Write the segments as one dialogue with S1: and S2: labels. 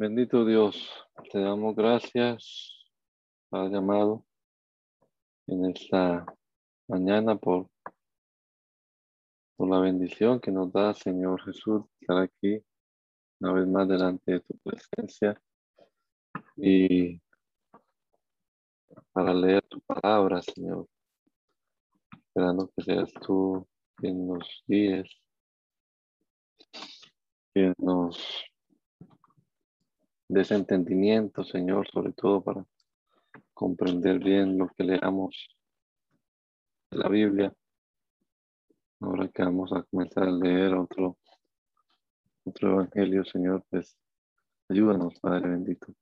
S1: Bendito Dios, te damos gracias, Padre llamado en esta mañana por, por la bendición que nos da, Señor Jesús, estar aquí una vez más delante de tu presencia y para leer tu palabra, Señor, esperando que seas tú quien nos guíes, quien nos desentendimiento, Señor, sobre todo para comprender bien lo que leamos de la Biblia. Ahora que vamos a comenzar a leer otro, otro evangelio, Señor, pues ayúdanos, Padre bendito.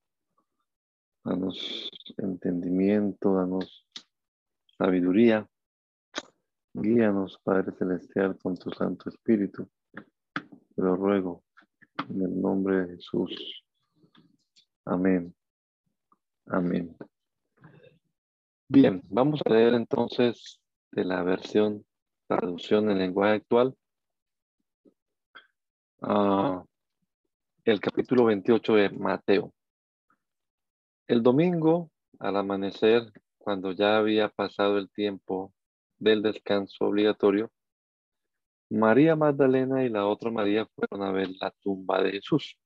S1: Danos entendimiento, danos sabiduría. Guíanos, Padre Celestial, con tu Santo Espíritu. Te lo ruego en el nombre de Jesús. Amén. Amén. Bien, vamos a leer entonces de la versión traducción en lenguaje actual. Ah, el capítulo 28 de Mateo. El domingo, al amanecer, cuando ya había pasado el tiempo del descanso obligatorio, María Magdalena y la otra María fueron a ver la tumba de Jesús.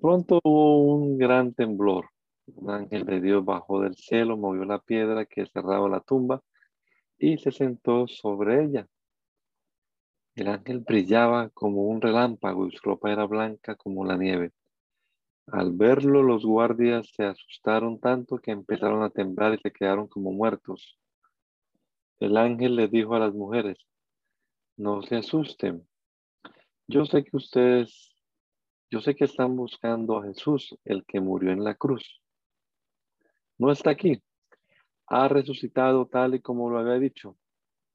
S1: Pronto hubo un gran temblor. Un ángel de Dios bajó del cielo, movió la piedra que cerraba la tumba y se sentó sobre ella. El ángel brillaba como un relámpago y su ropa era blanca como la nieve. Al verlo, los guardias se asustaron tanto que empezaron a temblar y se quedaron como muertos. El ángel les dijo a las mujeres, no se asusten. Yo sé que ustedes yo sé que están buscando a Jesús, el que murió en la cruz. No está aquí. Ha resucitado tal y como lo había dicho.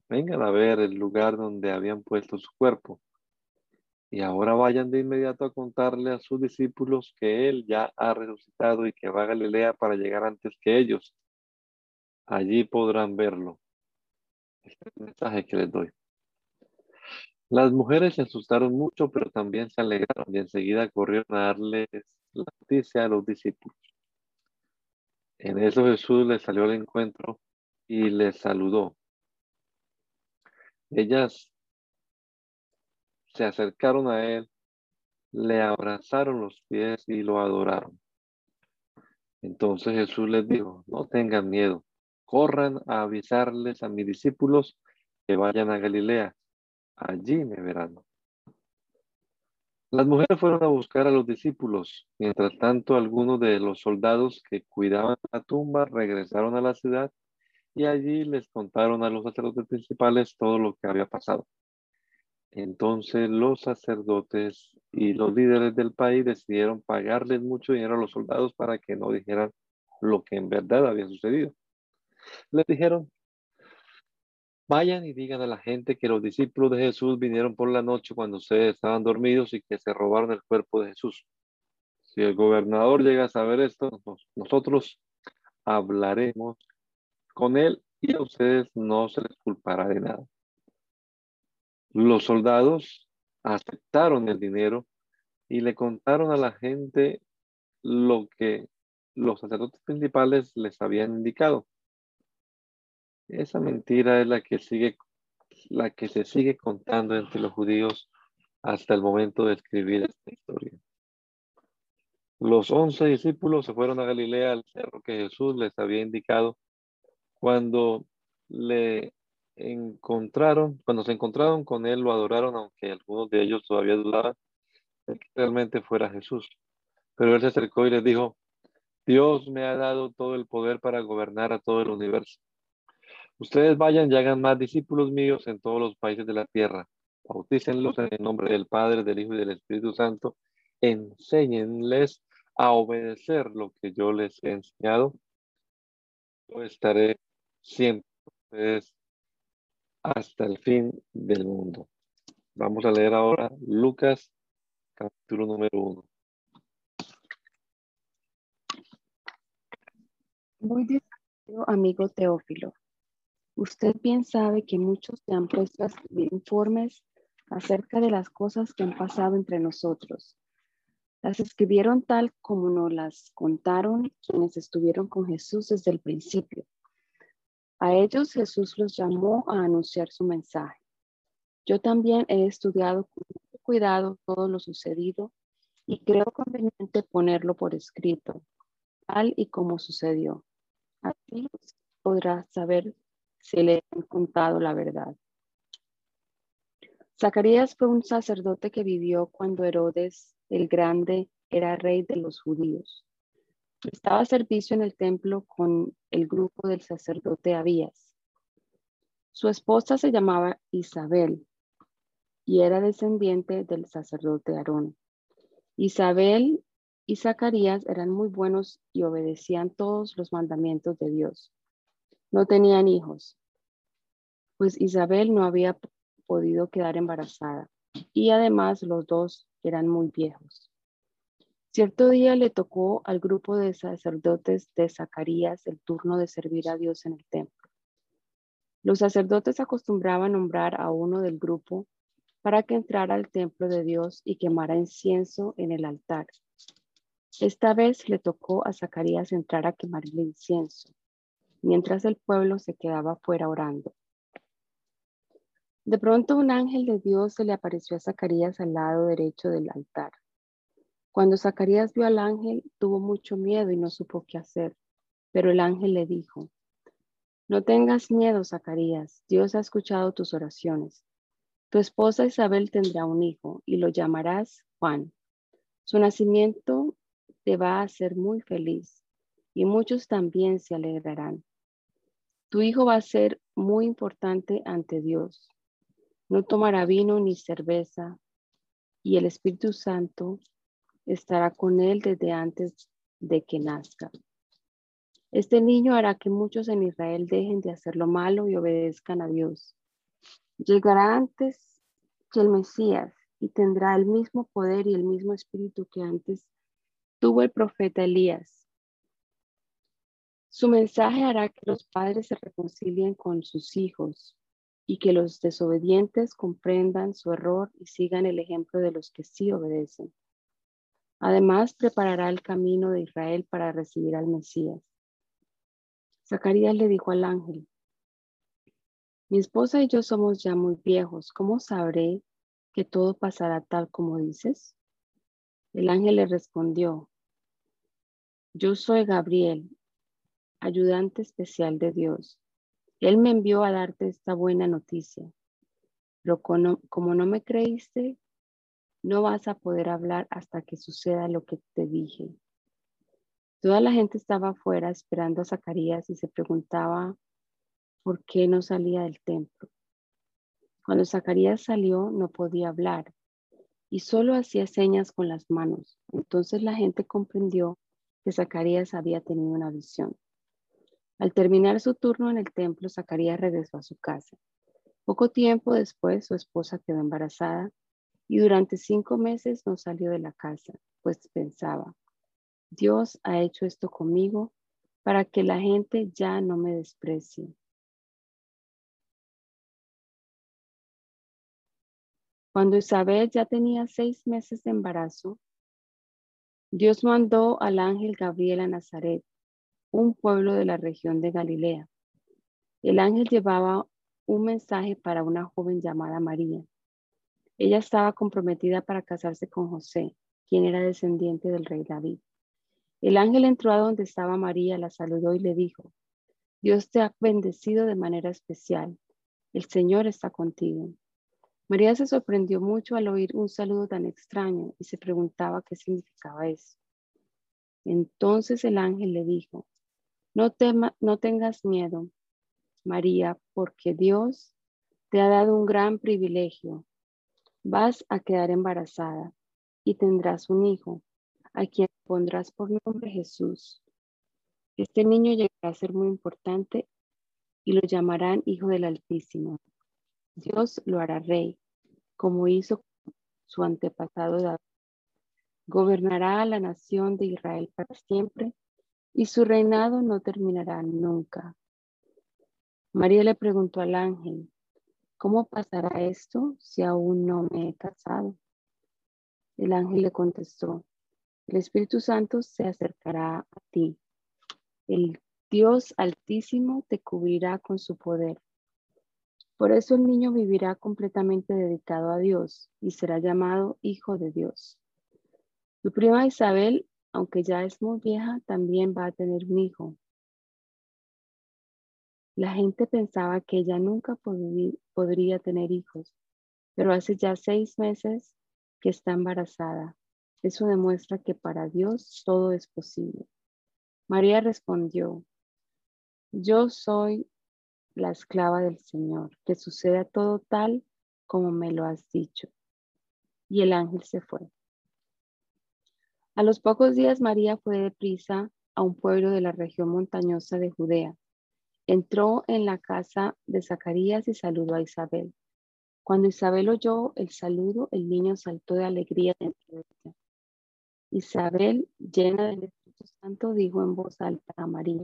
S1: Vengan a ver el lugar donde habían puesto su cuerpo. Y ahora vayan de inmediato a contarle a sus discípulos que Él ya ha resucitado y que va a Galilea para llegar antes que ellos. Allí podrán verlo. Este es el mensaje que les doy. Las mujeres se asustaron mucho, pero también se alegraron y enseguida corrieron a darles la noticia a los discípulos. En eso Jesús les salió al encuentro y les saludó. Ellas se acercaron a él, le abrazaron los pies y lo adoraron. Entonces Jesús les dijo, no tengan miedo, corran a avisarles a mis discípulos que vayan a Galilea allí me verán. Las mujeres fueron a buscar a los discípulos. Mientras tanto, algunos de los soldados que cuidaban la tumba regresaron a la ciudad y allí les contaron a los sacerdotes principales todo lo que había pasado. Entonces los sacerdotes y los líderes del país decidieron pagarles mucho dinero a los soldados para que no dijeran lo que en verdad había sucedido. Les dijeron, Vayan y digan a la gente que los discípulos de Jesús vinieron por la noche cuando ustedes estaban dormidos y que se robaron el cuerpo de Jesús. Si el gobernador llega a saber esto, nosotros hablaremos con él y a ustedes no se les culpará de nada. Los soldados aceptaron el dinero y le contaron a la gente lo que los sacerdotes principales les habían indicado. Esa mentira es la que sigue, la que se sigue contando entre los judíos hasta el momento de escribir esta historia. Los once discípulos se fueron a Galilea, al cerro que Jesús les había indicado. Cuando le encontraron, cuando se encontraron con él, lo adoraron, aunque algunos de ellos todavía dudaban de que realmente fuera Jesús. Pero él se acercó y les dijo, Dios me ha dado todo el poder para gobernar a todo el universo. Ustedes vayan y hagan más discípulos míos en todos los países de la tierra. Bautícenlos en el nombre del Padre, del Hijo y del Espíritu Santo. Enséñenles a obedecer lo que yo les he enseñado. Yo estaré siempre ustedes hasta el fin del mundo. Vamos a leer ahora Lucas, capítulo número uno.
S2: Muy distinguido amigo Teófilo. Usted bien sabe que muchos se han puesto a escribir informes acerca de las cosas que han pasado entre nosotros. Las escribieron tal como nos las contaron quienes estuvieron con Jesús desde el principio. A ellos Jesús los llamó a anunciar su mensaje. Yo también he estudiado con mucho cuidado todo lo sucedido y creo conveniente ponerlo por escrito, tal y como sucedió. Así podrá saber si le han contado la verdad. Zacarías fue un sacerdote que vivió cuando Herodes el Grande era rey de los judíos. Estaba a servicio en el templo con el grupo del sacerdote Abías. Su esposa se llamaba Isabel y era descendiente del sacerdote Aarón. Isabel y Zacarías eran muy buenos y obedecían todos los mandamientos de Dios. No tenían hijos, pues Isabel no había podido quedar embarazada y además los dos eran muy viejos. Cierto día le tocó al grupo de sacerdotes de Zacarías el turno de servir a Dios en el templo. Los sacerdotes acostumbraban nombrar a uno del grupo para que entrara al templo de Dios y quemara incienso en el altar. Esta vez le tocó a Zacarías entrar a quemar el incienso, mientras el pueblo se quedaba fuera orando. De pronto un ángel de Dios se le apareció a Zacarías al lado derecho del altar. Cuando Zacarías vio al ángel, tuvo mucho miedo y no supo qué hacer, pero el ángel le dijo, no tengas miedo, Zacarías, Dios ha escuchado tus oraciones. Tu esposa Isabel tendrá un hijo y lo llamarás Juan. Su nacimiento te va a hacer muy feliz y muchos también se alegrarán. Tu hijo va a ser muy importante ante Dios. No tomará vino ni cerveza y el Espíritu Santo estará con él desde antes de que nazca. Este niño hará que muchos en Israel dejen de hacer lo malo y obedezcan a Dios. Llegará antes que el Mesías y tendrá el mismo poder y el mismo espíritu que antes tuvo el profeta Elías. Su mensaje hará que los padres se reconcilien con sus hijos y que los desobedientes comprendan su error y sigan el ejemplo de los que sí obedecen. Además, preparará el camino de Israel para recibir al Mesías. Zacarías le dijo al ángel, mi esposa y yo somos ya muy viejos, ¿cómo sabré que todo pasará tal como dices? El ángel le respondió, yo soy Gabriel, ayudante especial de Dios. Él me envió a darte esta buena noticia. Pero como no me creíste, no vas a poder hablar hasta que suceda lo que te dije. Toda la gente estaba afuera esperando a Zacarías y se preguntaba por qué no salía del templo. Cuando Zacarías salió no podía hablar y solo hacía señas con las manos. Entonces la gente comprendió que Zacarías había tenido una visión. Al terminar su turno en el templo, Zacarías regresó a su casa. Poco tiempo después, su esposa quedó embarazada y durante cinco meses no salió de la casa, pues pensaba, Dios ha hecho esto conmigo para que la gente ya no me desprecie. Cuando Isabel ya tenía seis meses de embarazo, Dios mandó al ángel Gabriel a Nazaret, un pueblo de la región de Galilea. El ángel llevaba un mensaje para una joven llamada María. Ella estaba comprometida para casarse con José, quien era descendiente del rey David. El ángel entró a donde estaba María, la saludó y le dijo, Dios te ha bendecido de manera especial. El Señor está contigo. María se sorprendió mucho al oír un saludo tan extraño y se preguntaba qué significaba eso. Entonces el ángel le dijo, no, tema, no tengas miedo, María, porque Dios te ha dado un gran privilegio. Vas a quedar embarazada y tendrás un hijo, a quien pondrás por nombre Jesús. Este niño llegará a ser muy importante y lo llamarán Hijo del Altísimo. Dios lo hará rey, como hizo su antepasado David. Gobernará a la nación de Israel para siempre y su reinado no terminará nunca. María le preguntó al ángel, ¿cómo pasará esto si aún no me he casado? El ángel le contestó, el Espíritu Santo se acercará a ti. El Dios altísimo te cubrirá con su poder. Por eso el niño vivirá completamente dedicado a Dios y será llamado Hijo de Dios. Tu prima Isabel, aunque ya es muy vieja, también va a tener un hijo la gente pensaba que ella nunca podría tener hijos, pero hace ya seis meses que está embarazada. Eso demuestra que para Dios todo es posible. María respondió, yo soy la esclava del Señor, que suceda todo tal como me lo has dicho. Y el ángel se fue. A los pocos días María fue deprisa a un pueblo de la región montañosa de Judea Entró en la casa de Zacarías y saludó a Isabel. Cuando Isabel oyó el saludo, el niño saltó de alegría dentro de ella. Isabel, llena del Espíritu Santo, dijo en voz alta a María,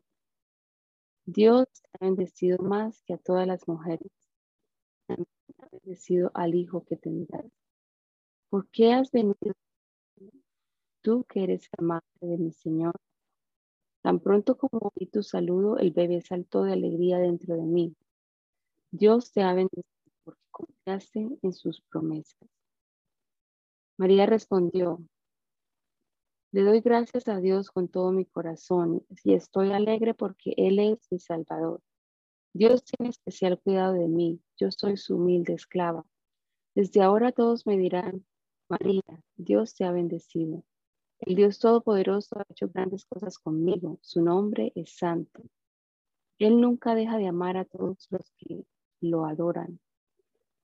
S2: Dios ha bendecido más que a todas las mujeres. Ha bendecido al hijo que tendrás. ¿Por qué has venido tú que eres amante de mi Señor? Tan pronto como oí tu saludo, el bebé saltó de alegría dentro de mí. Dios te ha bendecido porque confiaste en sus promesas. María respondió, le doy gracias a Dios con todo mi corazón y estoy alegre porque Él es mi Salvador. Dios tiene especial cuidado de mí. Yo soy su humilde esclava. Desde ahora todos me dirán, María, Dios te ha bendecido. El Dios Todopoderoso ha hecho grandes cosas conmigo. Su nombre es santo. Él nunca deja de amar a todos los que lo adoran.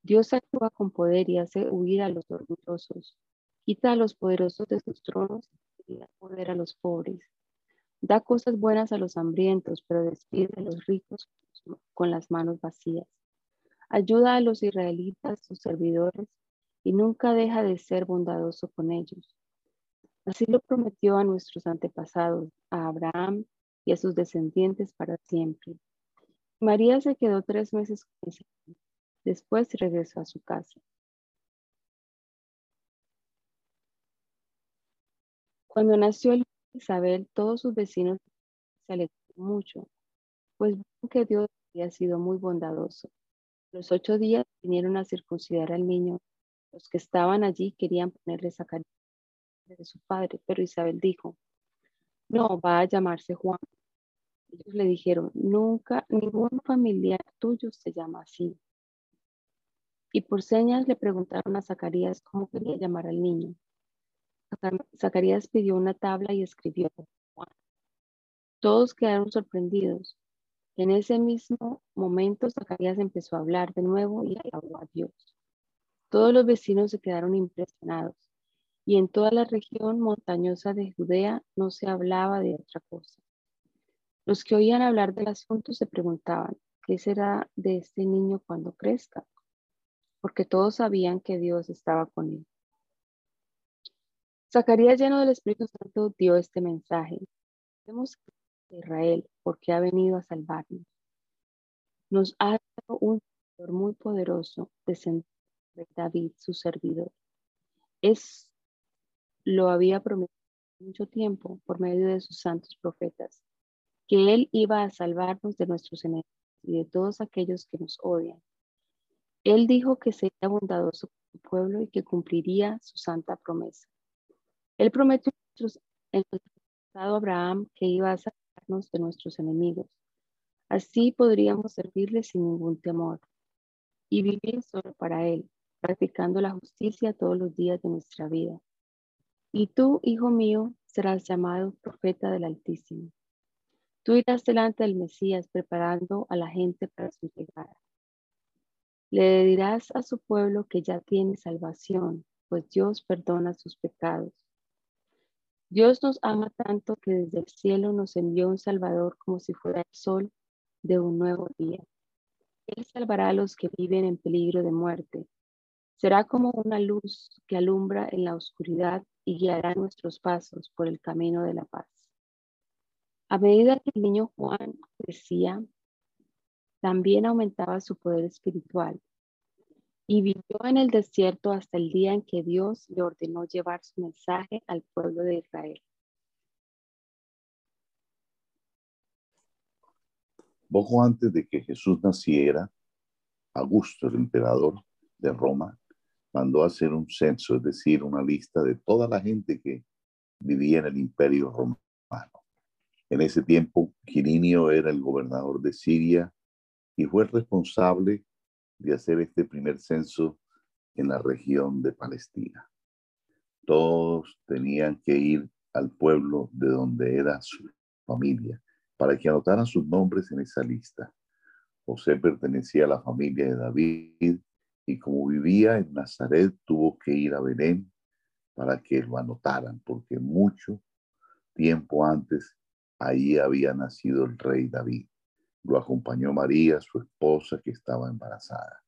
S2: Dios actúa con poder y hace huir a los orgullosos. Quita a los poderosos de sus tronos y da poder a los pobres. Da cosas buenas a los hambrientos, pero despide a los ricos con las manos vacías. Ayuda a los israelitas, sus servidores, y nunca deja de ser bondadoso con ellos. Así lo prometió a nuestros antepasados, a Abraham y a sus descendientes para siempre. María se quedó tres meses con Isabel. Después regresó a su casa. Cuando nació el Isabel, todos sus vecinos se alegraron mucho, pues vieron que Dios había sido muy bondadoso. Los ocho días vinieron a circuncidar al niño. Los que estaban allí querían ponerle sacar de su padre, pero Isabel dijo, no, va a llamarse Juan. Ellos le dijeron, nunca, ningún familiar tuyo se llama así. Y por señas le preguntaron a Zacarías cómo quería llamar al niño. Zacarías pidió una tabla y escribió Juan. Todos quedaron sorprendidos. En ese mismo momento Zacarías empezó a hablar de nuevo y alabó a Dios. Todos los vecinos se quedaron impresionados y en toda la región montañosa de Judea no se hablaba de otra cosa. Los que oían hablar del asunto se preguntaban, ¿qué será de este niño cuando crezca? Porque todos sabían que Dios estaba con él. Zacarías, lleno del Espíritu Santo, dio este mensaje. Vemos a Israel porque ha venido a salvarnos. Nos ha dado un Señor muy poderoso, descendiente de David, su servidor. Es lo había prometido mucho tiempo por medio de sus santos profetas, que Él iba a salvarnos de nuestros enemigos y de todos aquellos que nos odian. Él dijo que sería bondadoso con su pueblo y que cumpliría su santa promesa. Él prometió el pasado Abraham que iba a salvarnos de nuestros enemigos. Así podríamos servirle sin ningún temor y vivir solo para Él, practicando la justicia todos los días de nuestra vida. Y tú, hijo mío, serás llamado profeta del Altísimo. Tú irás delante del Mesías preparando a la gente para su llegada. Le dirás a su pueblo que ya tiene salvación, pues Dios perdona sus pecados. Dios nos ama tanto que desde el cielo nos envió un Salvador como si fuera el sol de un nuevo día. Él salvará a los que viven en peligro de muerte. Será como una luz que alumbra en la oscuridad y guiará nuestros pasos por el camino de la paz. A medida que el niño Juan crecía, también aumentaba su poder espiritual y vivió en el desierto hasta el día en que Dios le ordenó llevar su mensaje al pueblo de Israel.
S3: Poco antes de que Jesús naciera, Augusto, el emperador de Roma, mandó hacer un censo, es decir, una lista de toda la gente que vivía en el imperio romano. En ese tiempo, Quirinio era el gobernador de Siria y fue responsable de hacer este primer censo en la región de Palestina. Todos tenían que ir al pueblo de donde era su familia para que anotaran sus nombres en esa lista. José pertenecía a la familia de David y como vivía en Nazaret tuvo que ir a Belén para que lo anotaran, porque mucho tiempo antes Ahí había nacido el rey David. Lo acompañó María, su esposa, que estaba embarazada.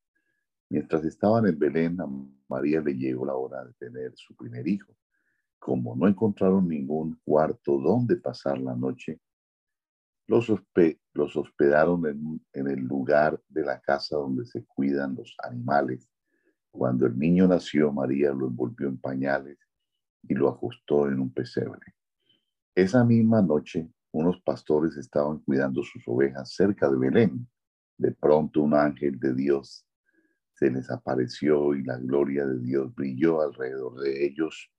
S3: Mientras estaban en Belén, a María le llegó la hora de tener su primer hijo. Como no encontraron ningún cuarto donde pasar la noche, los, hospedaron en, el lugar de la casa donde se cuidan los animales. Cuando el niño nació, María lo envolvió en pañales y lo ajustó en un pesebre. Esa misma noche, unos pastores estaban cuidando sus ovejas cerca de Belén. De pronto un ángel de Dios se les apareció y la gloria de Dios brilló alrededor de ellos.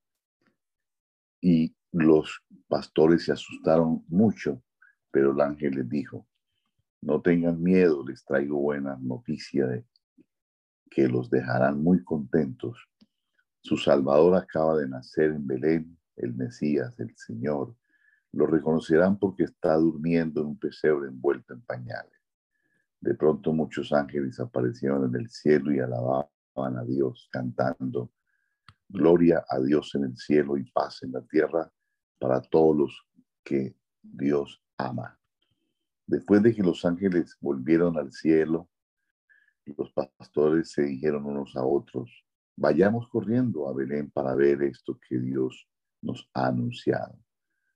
S3: Y los pastores se asustaron mucho, pero el ángel les dijo, no tengan miedo, les traigo buena noticia de que los dejarán muy contentos. Su Salvador acaba de nacer en Belén, el Mesías, el Señor lo reconocerán porque está durmiendo en un pesebre envuelto en pañales. De pronto muchos ángeles aparecieron en el cielo y alababan a Dios cantando, Gloria a Dios en el cielo y paz en la tierra para todos los que Dios ama. Después de que los ángeles volvieron al cielo, los pastores se dijeron unos a otros, vayamos corriendo a Belén para ver esto que Dios nos ha anunciado.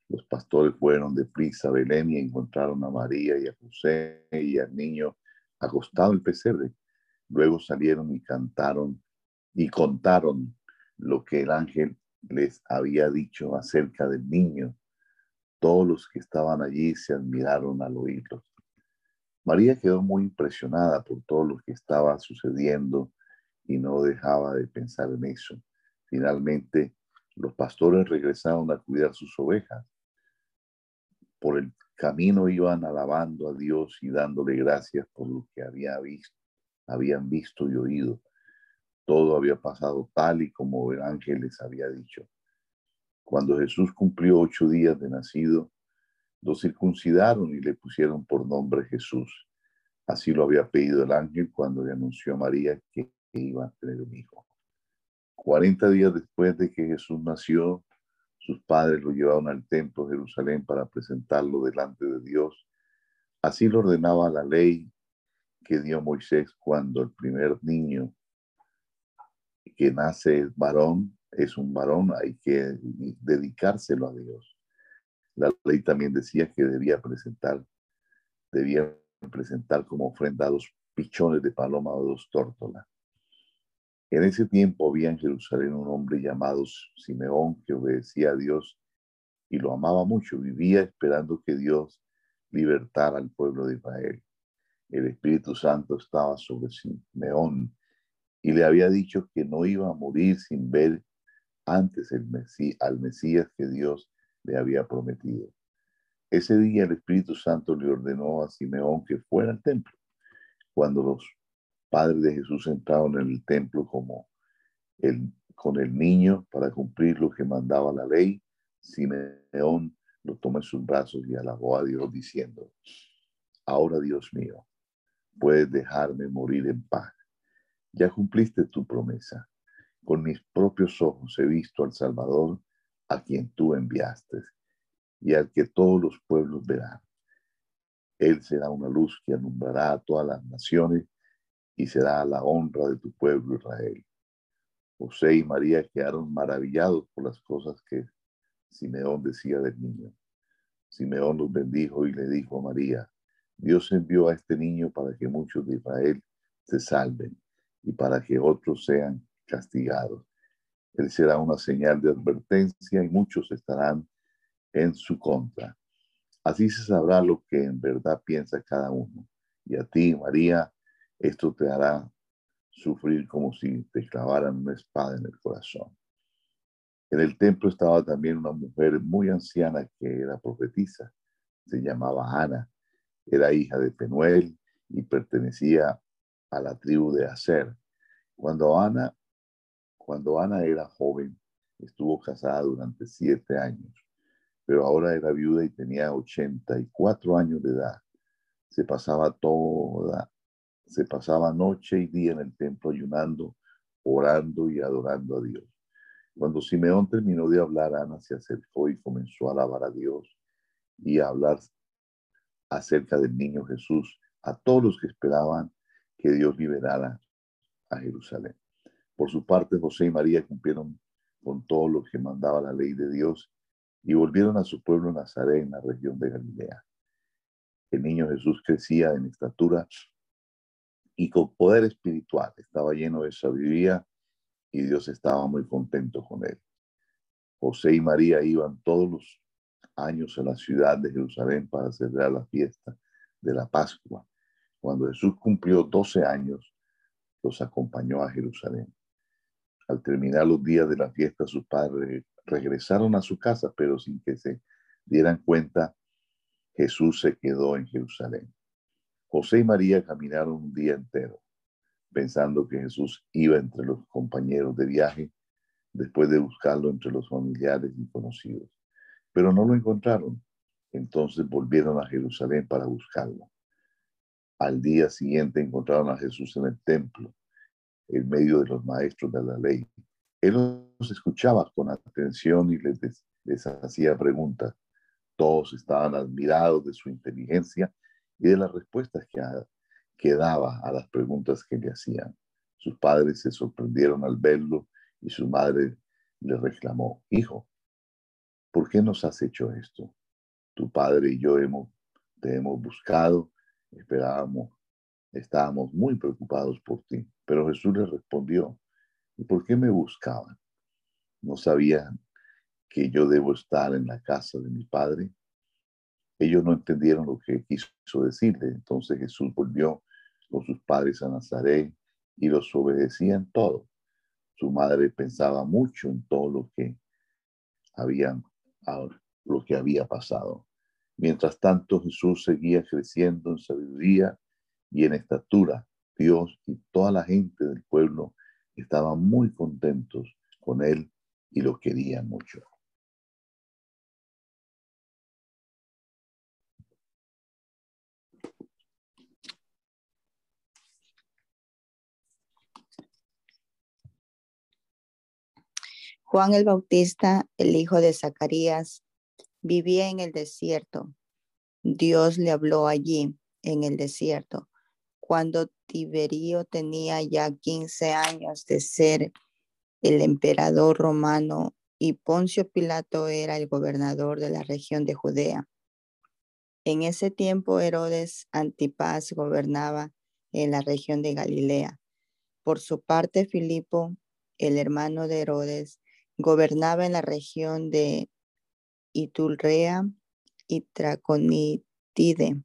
S3: Los pastores fueron de prisa a Belén y encontraron a María y a José y al niño acostado en el pesebre. Luego salieron y cantaron y contaron lo que el ángel les había dicho acerca del niño. Todos los que estaban allí se admiraron al oírlo. María quedó muy impresionada por todo lo que estaba sucediendo y no dejaba de pensar en eso. Finalmente, los pastores regresaron a cuidar sus ovejas por el camino iban alabando a Dios y dándole gracias por lo que había visto, habían visto y oído. Todo había pasado tal y como el ángel les había dicho. Cuando Jesús cumplió ocho días de nacido, lo circuncidaron y le pusieron por nombre Jesús. Así lo había pedido el ángel cuando le anunció a María que iba a tener un hijo. Cuarenta días después de que Jesús nació, sus padres lo llevaron al templo de Jerusalén para presentarlo delante de Dios. Así lo ordenaba la ley que dio Moisés cuando el primer niño que nace es varón, es un varón, hay que dedicárselo a Dios. La ley también decía que debía presentar, debía presentar como ofrenda dos pichones de paloma o dos tórtolas. En ese tiempo había en Jerusalén un hombre llamado Simeón que obedecía a Dios y lo amaba mucho. Vivía esperando que Dios libertara al pueblo de Israel. El Espíritu Santo estaba sobre Simeón y le había dicho que no iba a morir sin ver antes el al Mesías que Dios le había prometido. Ese día el Espíritu Santo le ordenó a Simeón que fuera al templo. Cuando los padres de Jesús entraron en el templo como el, con el niño para cumplir lo que mandaba la ley. Simeón lo tomó en sus brazos y alabó a Dios diciendo, ahora Dios mío, puedes dejarme morir en paz. Ya cumpliste tu promesa. Con mis propios ojos he visto al Salvador a quien tú enviaste y al que todos los pueblos verán. Él será una luz que alumbrará a todas las naciones y será la honra de tu pueblo Israel. José y María quedaron maravillados por las cosas que Simeón decía del niño. Simeón los bendijo y le dijo a María, Dios envió a este niño para que muchos de Israel se salven y para que otros sean castigados. Él será una señal de advertencia y muchos estarán en su contra. Así se sabrá lo que en verdad piensa cada uno. Y a ti, María, esto te hará sufrir como si te clavaran una espada en el corazón. En el templo estaba también una mujer muy anciana que era profetisa. Se llamaba Ana. Era hija de Penuel y pertenecía a la tribu de Aser. Cuando Ana, cuando Ana era joven, estuvo casada durante siete años, pero ahora era viuda y tenía 84 años de edad. Se pasaba toda se pasaba noche y día en el templo ayunando, orando y adorando a Dios. Cuando Simeón terminó de hablar, Ana se acercó y comenzó a alabar a Dios y a hablar acerca del niño Jesús a todos los que esperaban que Dios liberara a Jerusalén. Por su parte, José y María cumplieron con todo lo que mandaba la ley de Dios y volvieron a su pueblo Nazaret en la región de Galilea. El niño Jesús crecía en estatura y con poder espiritual. Estaba lleno de sabiduría y Dios estaba muy contento con él. José y María iban todos los años a la ciudad de Jerusalén para celebrar la fiesta de la Pascua. Cuando Jesús cumplió 12 años, los acompañó a Jerusalén. Al terminar los días de la fiesta, sus padres regresaron a su casa, pero sin que se dieran cuenta, Jesús se quedó en Jerusalén. José y María caminaron un día entero, pensando que Jesús iba entre los compañeros de viaje después de buscarlo entre los familiares y conocidos. Pero no lo encontraron. Entonces volvieron a Jerusalén para buscarlo. Al día siguiente encontraron a Jesús en el templo, en medio de los maestros de la ley. Él los escuchaba con atención y les, hacía preguntas. Todos estaban admirados de su inteligencia y de las respuestas que, que daba a las preguntas que le hacían. Sus padres se sorprendieron al verlo y su madre le reclamó, Hijo, ¿por qué nos has hecho esto? Tu padre y yo hemos, te hemos buscado, esperábamos, estábamos muy preocupados por ti. Pero Jesús le respondió, ¿y por qué me buscaban? ¿No sabían que yo debo estar en la casa de mi padre? Ellos no entendieron lo que quiso decirle. Entonces Jesús volvió con sus padres a Nazaret y los obedecían todo. Su madre pensaba mucho en todo lo que había, lo que había pasado. Mientras tanto, Jesús seguía creciendo en sabiduría y en estatura. Dios y toda la gente del pueblo estaban muy contentos con él y lo querían mucho.
S4: Juan el Bautista, el hijo de Zacarías, vivía en el desierto. Dios le habló allí, en el desierto, cuando Tiberio tenía ya 15 años de ser el emperador romano y Poncio Pilato era el gobernador de la región de Judea. En ese tiempo Herodes Antipas gobernaba en la región de Galilea. Por su parte, Filipo, el hermano de Herodes, Gobernaba en la región de Itulrea y Traconitide.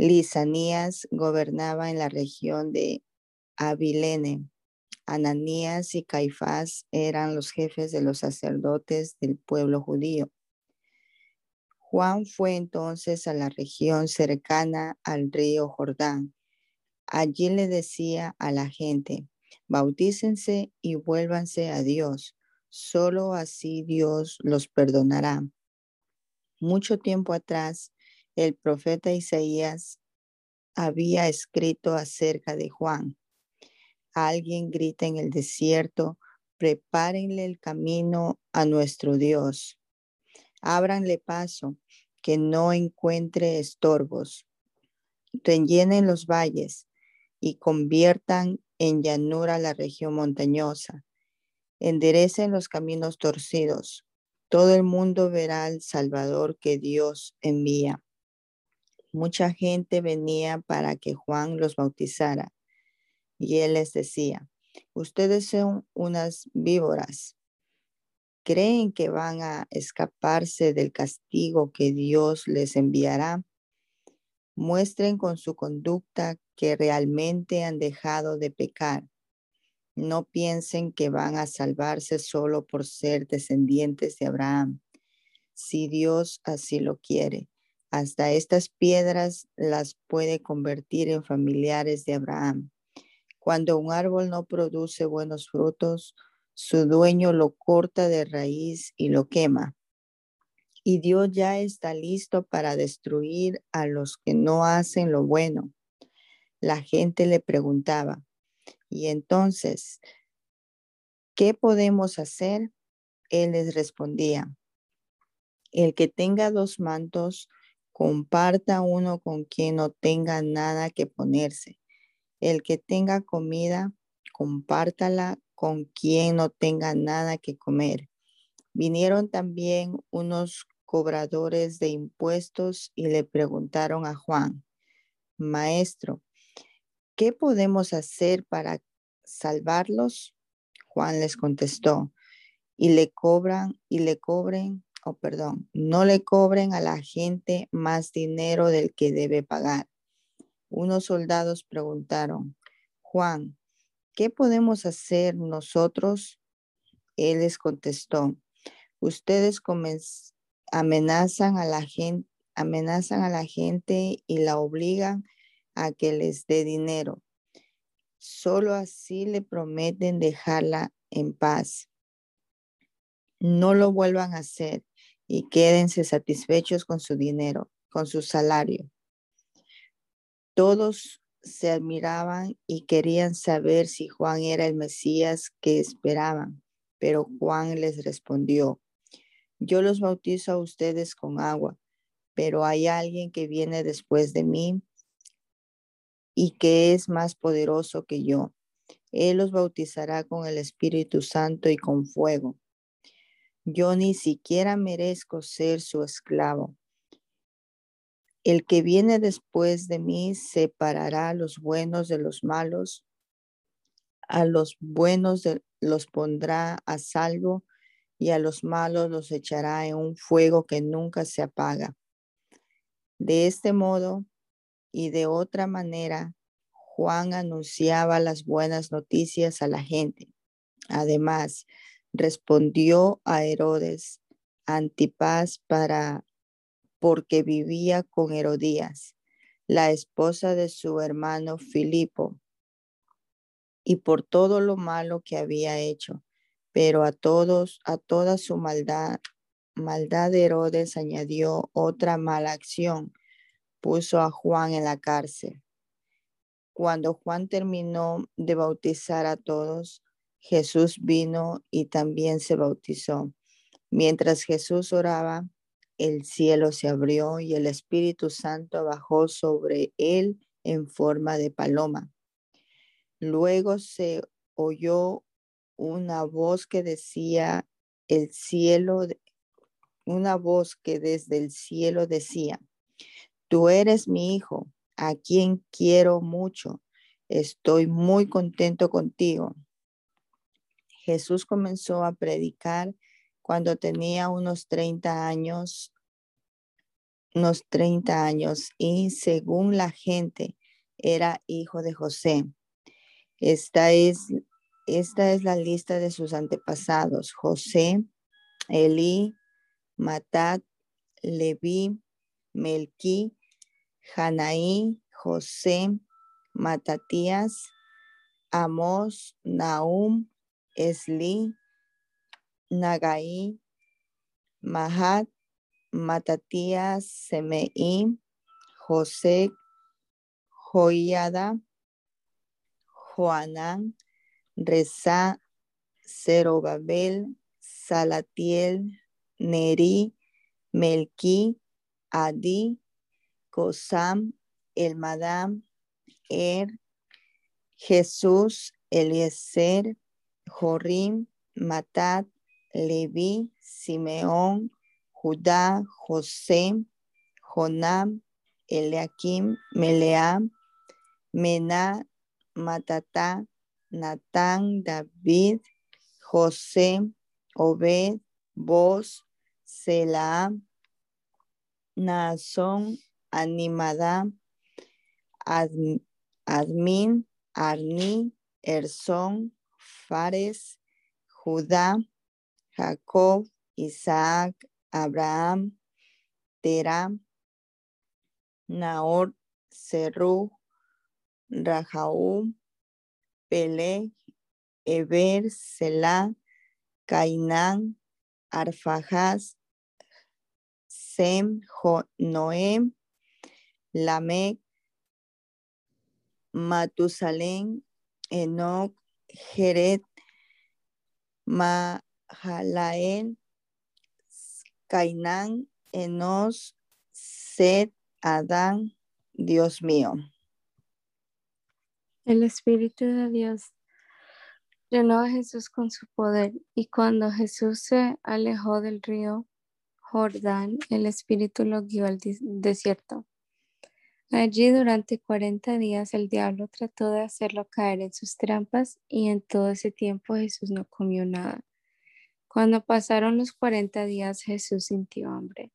S4: Lisanías gobernaba en la región de Abilene. Ananías y Caifás eran los jefes de los sacerdotes del pueblo judío. Juan fue entonces a la región cercana al río Jordán. Allí le decía a la gente, bautícense y vuélvanse a Dios Solo así Dios los perdonará. Mucho tiempo atrás, el profeta Isaías había escrito acerca de Juan. Alguien grita en el desierto, prepárenle el camino a nuestro Dios. Ábranle paso, que no encuentre estorbos. Rellenen los valles y conviertan en llanura la región montañosa. Enderecen los caminos torcidos. Todo el mundo verá al Salvador que Dios envía. Mucha gente venía para que Juan los bautizara. Y él les decía, ustedes son unas víboras. ¿Creen que van a escaparse del castigo que Dios les enviará? Muestren con su conducta que realmente han dejado de pecar. No piensen que van a salvarse solo por ser descendientes de Abraham. Si Dios así lo quiere, hasta estas piedras las puede convertir en familiares de Abraham. Cuando un árbol no produce buenos frutos, su dueño lo corta de raíz y lo quema. Y Dios ya está listo para destruir a los que no hacen lo bueno. La gente le preguntaba, ¿y entonces qué podemos hacer? Él les respondía, el que tenga dos mantos, comparta uno con quien no tenga nada que ponerse el que tenga comida, compártala con quien no tenga nada que comer. Vinieron también unos cobradores de impuestos y le preguntaron a Juan, Maestro, ¿qué podemos hacer para salvarlos? Juan les contestó, y le cobran y le cobren, oh, perdón, no le cobren a la gente más dinero del que debe pagar unos soldados preguntaron, Juan, ¿qué podemos hacer nosotros? Él les contestó, ustedes amenazan a la amenazan a la gente y la obligan a que les dé dinero. Solo así le prometen dejarla en paz. No lo vuelvan a hacer y quédense satisfechos con su dinero, con su salario. Todos se admiraban y querían saber si Juan era el Mesías que esperaban, pero Juan les respondió, yo los bautizo a ustedes con agua, pero hay alguien que viene después de mí y que es más poderoso que yo. Él los bautizará con el Espíritu Santo y con fuego. Yo ni siquiera merezco ser su esclavo el que viene después de mí separará a los buenos de los malos, a los buenos los pondrá a salvo y a los malos los echará en un fuego que nunca se apaga. De este modo y de otra manera, Juan anunciaba las buenas noticias a la gente. Además, respondió a Herodes Antipas para porque vivía con Herodías, la esposa de su hermano Filipo, y por todo lo malo que había hecho. Pero a todos, a toda su maldad, maldad de Herodes añadió otra mala acción, puso a Juan en la cárcel. Cuando Juan terminó de bautizar a todos, Jesús vino y también se bautizó. Mientras Jesús oraba, el cielo se abrió y el Espíritu Santo bajó sobre él en forma de paloma. Luego se oyó una voz que decía, el cielo, una voz que desde el cielo decía, tú eres mi hijo, a quien quiero mucho, estoy muy contento contigo. Jesús comenzó a predicar cuando tenía unos 30 años, unos 30 años y según la gente era hijo de José. Esta es, esta es la lista de sus antepasados. José, Elí, Matat, Leví, Melquí, Hanaí, José, Matatías, Amos, Naum, Esli, Nagai, Mahat, Matatías, Semeí, José, Joiada, Joanán, Reza, Zerobabel, Salatiel, Neri, Melquí, Adi, Cosam, Elmadam, Er, Jesús, Eliezer, Jorim, Matat, Levi, Simeón, Judá, José, Jonam, Eliakim, Meleam, Mená, Matatá, Natán, David, José, Obed, Boz, Selam, Naasón, Animadá, Admin, Arni, Erzón, Fares, Judá, Jacob, Isaac, Abraham, Teram, Naor, Serú, Rajaú, Pele, Eber, Selah, Cainán, Arfajaz, Sem, Noem, Lamec, Matusalén, Enoch, Jeret, Mahalael, Cainán, Enos, Set, Adán, Dios mío.
S5: El Espíritu de Dios llenó a Jesús con su poder y cuando Jesús se alejó del río Jordán, el Espíritu lo guió al desierto. Allí durante cuarenta días el diablo trató de hacerlo caer en sus trampas y en todo ese tiempo Jesús no comió nada. Cuando pasaron los cuarenta días Jesús sintió hambre.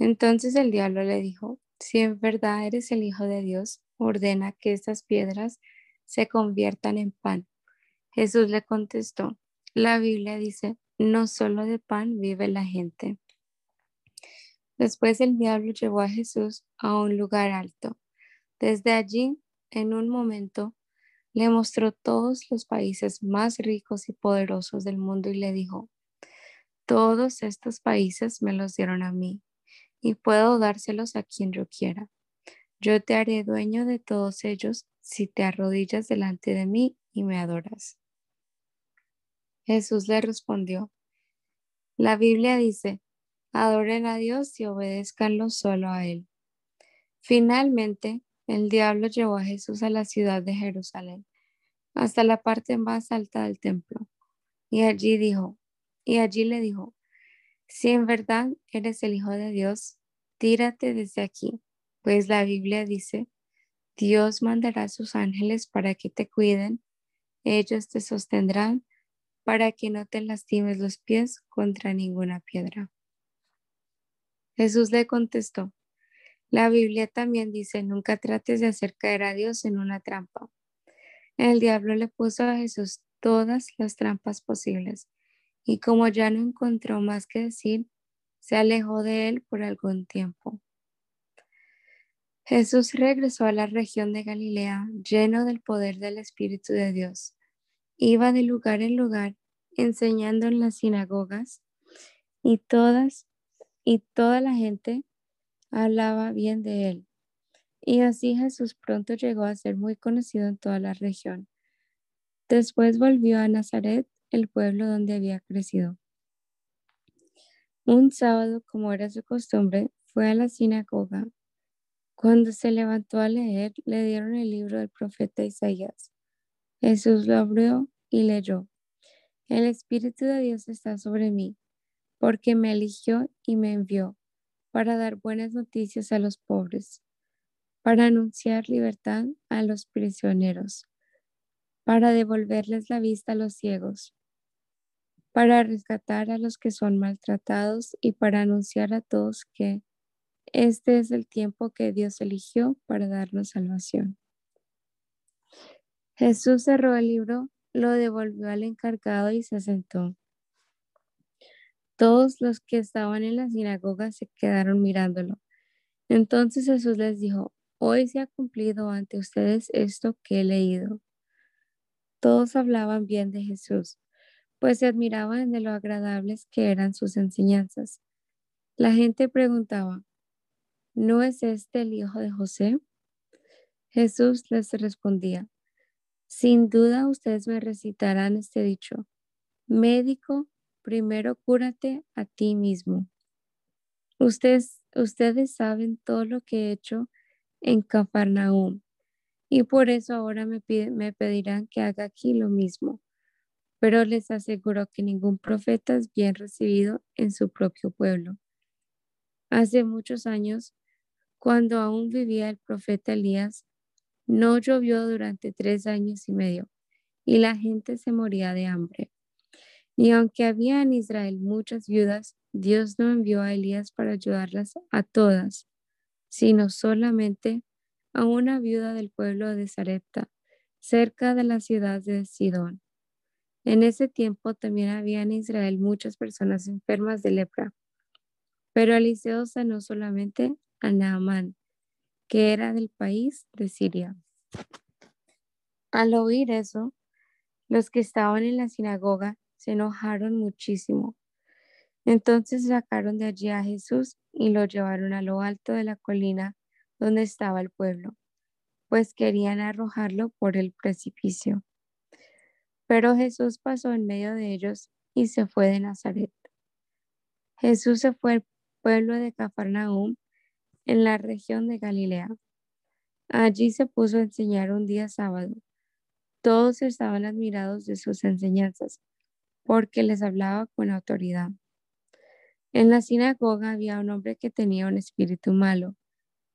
S5: Entonces el diablo le dijo, si en verdad eres el Hijo de Dios, ordena que estas piedras se conviertan en pan. Jesús le contestó, la Biblia dice, no solo de pan vive la gente. Después el diablo llevó a Jesús a un lugar alto. Desde allí, en un momento, le mostró todos los países más ricos y poderosos del mundo y le dijo, todos estos países me los dieron a mí y puedo dárselos a quien yo quiera. Yo te haré dueño de todos ellos si te arrodillas delante de mí y me adoras. Jesús le respondió, la Biblia dice, adoren a Dios y obedezcanlo solo a Él. Finalmente, el diablo llevó a Jesús a la ciudad de Jerusalén, hasta la parte más alta del templo, y allí dijo, y allí le dijo, si en verdad eres el Hijo de Dios, tírate desde aquí, pues la Biblia dice, Dios mandará a sus ángeles para que te cuiden, ellos te sostendrán para que no te lastimes los pies contra ninguna piedra. Jesús le contestó, la Biblia también dice, nunca trates de hacer caer a Dios en una trampa. El diablo le puso a Jesús todas las trampas posibles y como ya no encontró más que decir, se alejó de él por algún tiempo. Jesús regresó a la región de Galilea lleno del poder del Espíritu de Dios. Iba de lugar en lugar enseñando en las sinagogas y todas y toda la gente hablaba bien de él. Y así Jesús pronto llegó a ser muy conocido en toda la región. Después volvió a Nazaret, el pueblo donde había crecido. Un sábado, como era su costumbre, fue a la sinagoga. Cuando se levantó a leer, le dieron el libro del profeta Isaías. Jesús lo abrió y leyó. El Espíritu de Dios está sobre mí porque me eligió y me envió para dar buenas noticias a los pobres, para anunciar libertad a los prisioneros, para devolverles la vista a los ciegos, para rescatar a los que son maltratados y para anunciar a todos que este es el tiempo que Dios eligió para darnos salvación. Jesús cerró el libro, lo devolvió al encargado y se sentó. Todos los que estaban en la sinagoga se quedaron mirándolo. Entonces Jesús les dijo, hoy se ha cumplido ante ustedes esto que he leído. Todos hablaban bien de Jesús, pues se admiraban de lo agradables que eran sus enseñanzas. La gente preguntaba, ¿no es este el hijo de José? Jesús les respondía, sin duda ustedes me recitarán este dicho, médico, primero cúrate a ti mismo. Ustedes, ustedes saben todo lo que he hecho en Cafarnaúm y por eso ahora me, me pedirán que haga aquí lo mismo. Pero les aseguro que ningún profeta es bien recibido en su propio pueblo. Hace muchos años, cuando aún vivía el profeta Elías, no llovió durante tres años y medio y la gente se moría de hambre. Y aunque había en Israel muchas viudas, Dios no envió a Elías para ayudarlas a todas, sino solamente a una viuda del pueblo de Sarepta, cerca de la ciudad de Sidón. En ese tiempo también había en Israel muchas personas enfermas de lepra, pero Eliseo sanó solamente a Naamán, que era del país de Siria. Al oír eso, los que estaban en la sinagoga se enojaron muchísimo. Entonces sacaron de allí a Jesús y lo llevaron a lo alto de la colina donde estaba el pueblo, pues querían arrojarlo por el precipicio. Pero Jesús pasó en medio de ellos y se fue de Nazaret. Jesús se fue al pueblo de Cafarnaúm en la región de Galilea. Allí se puso a enseñar un día sábado. Todos estaban admirados de sus enseñanzas, porque les hablaba con autoridad. En la sinagoga había un hombre que tenía un espíritu malo.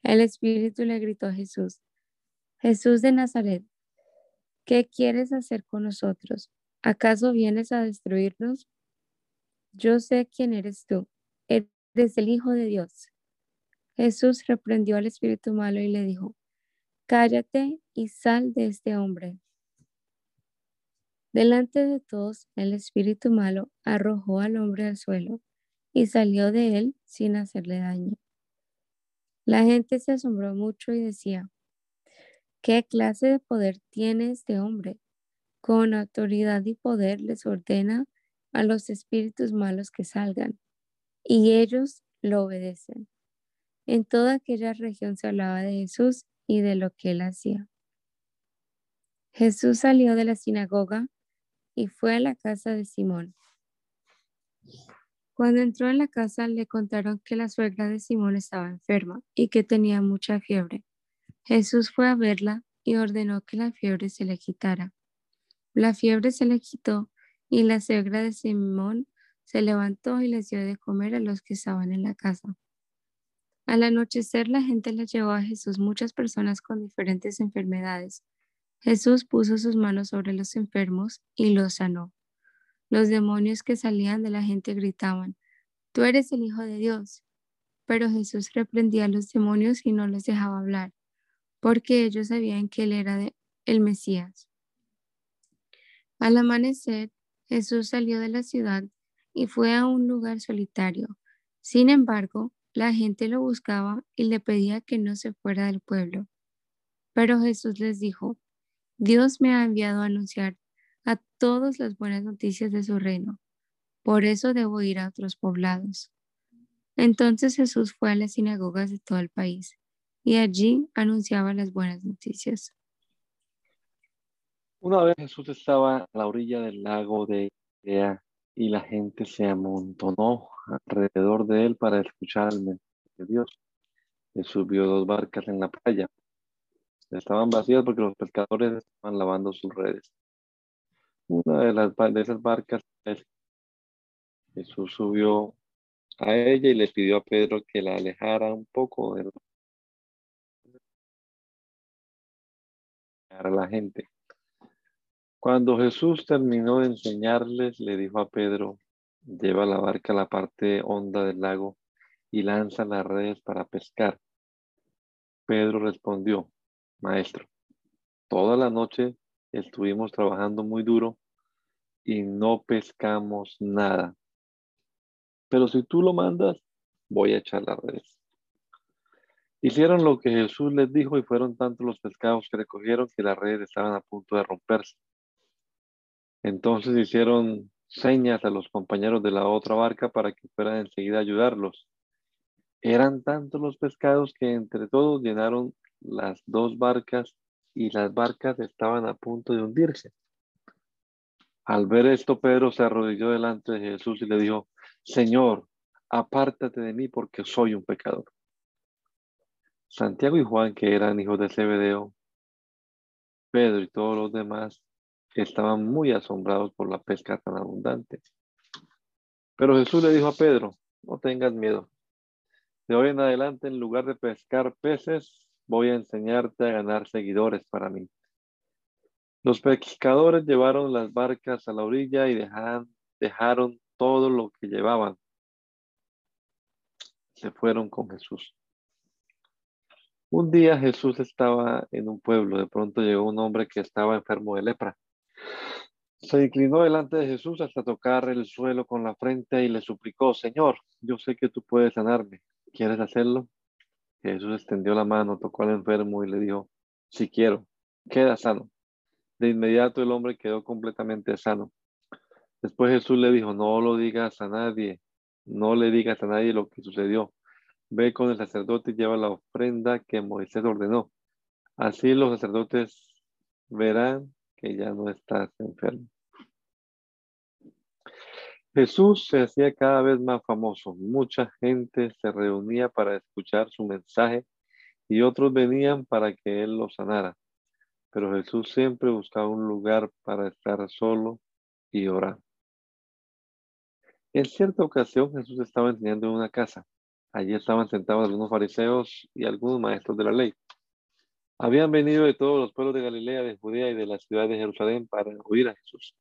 S5: El espíritu le gritó a Jesús, Jesús de Nazaret, ¿qué quieres hacer con nosotros? ¿Acaso vienes a destruirnos? Yo sé quién eres tú, eres el Hijo de Dios. Jesús reprendió al espíritu malo y le dijo, cállate y sal de este hombre. Delante de todos, el espíritu malo arrojó al hombre al suelo y salió de él sin hacerle daño. La gente se asombró mucho y decía, ¿qué clase de poder tiene este hombre? Con autoridad y poder les ordena a los espíritus malos que salgan, y ellos lo obedecen. En toda aquella región se hablaba de Jesús y de lo que él hacía. Jesús salió de la sinagoga y fue a la casa de Simón. Cuando entró en la casa le contaron que la suegra de Simón estaba enferma y que tenía mucha fiebre. Jesús fue a verla y ordenó que la fiebre se le quitara. La fiebre se le quitó y la suegra de Simón se levantó y les dio de comer a los que estaban en la casa. Al anochecer la gente le llevó a Jesús muchas personas con diferentes enfermedades. Jesús puso sus manos sobre los enfermos y los sanó. Los demonios que salían de la gente gritaban, Tú eres el Hijo de Dios. Pero Jesús reprendía a los demonios y no les dejaba hablar, porque ellos sabían que Él era el Mesías. Al amanecer, Jesús salió de la ciudad y fue a un lugar solitario. Sin embargo, la gente lo buscaba y le pedía que no se fuera del pueblo. Pero Jesús les dijo, Dios me ha enviado a anunciar a todos las buenas noticias de su reino. Por eso debo ir a otros poblados. Entonces Jesús fue a las sinagogas de todo el país y allí anunciaba las buenas noticias.
S1: Una vez Jesús estaba a la orilla del lago de Galilea y la gente se amontonó alrededor de él para escuchar el mensaje de Dios. Él subió dos barcas en la playa. Estaban vacías porque los pescadores estaban lavando sus redes. Una de, las, de esas barcas, Jesús subió a ella y le pidió a Pedro que la alejara un poco de la gente. Cuando Jesús terminó de enseñarles, le dijo a Pedro, lleva la barca a la parte honda del lago y lanza las redes para pescar. Pedro respondió, Maestro, toda la noche estuvimos trabajando muy duro y no pescamos nada. Pero si tú lo mandas, voy a echar las redes. Hicieron lo que Jesús les dijo y fueron tantos los pescados que recogieron que las redes estaban a punto de romperse. Entonces hicieron señas a los compañeros de la otra barca para que fueran enseguida a ayudarlos. Eran tantos los pescados que entre todos llenaron las dos barcas y las barcas estaban a punto de hundirse. Al ver esto, Pedro se arrodilló delante de Jesús y le dijo, Señor, apártate de mí porque soy un pecador. Santiago y Juan, que eran hijos de Zebedeo, Pedro y todos los demás estaban muy asombrados por la pesca tan abundante. Pero Jesús le dijo a Pedro, no tengas miedo. De hoy en adelante, en lugar de pescar peces, voy a enseñarte a ganar seguidores para mí. Los pescadores llevaron las barcas a la orilla y dejaron todo lo que llevaban. Se fueron con Jesús. Un día Jesús estaba en un pueblo. De pronto llegó un hombre que estaba enfermo de lepra. Se inclinó delante de Jesús hasta tocar el suelo con la frente y le suplicó, Señor, yo sé que tú puedes sanarme. ¿Quieres hacerlo? Jesús extendió la mano, tocó al enfermo y le dijo, si quiero, queda sano. De inmediato el hombre quedó completamente sano. Después Jesús le dijo, no lo digas a nadie, no le digas a nadie lo que sucedió. Ve con el sacerdote y lleva la ofrenda que Moisés ordenó. Así los sacerdotes verán que ya no estás enfermo. Jesús se hacía cada vez más famoso. Mucha gente se reunía para escuchar su mensaje y otros venían para que Él los sanara. Pero Jesús siempre buscaba un lugar para estar solo y orar. En cierta ocasión Jesús estaba enseñando en una casa. Allí estaban sentados algunos fariseos y algunos maestros de la ley. Habían venido de todos los pueblos de Galilea, de Judea y de la ciudad de Jerusalén para oír a Jesús.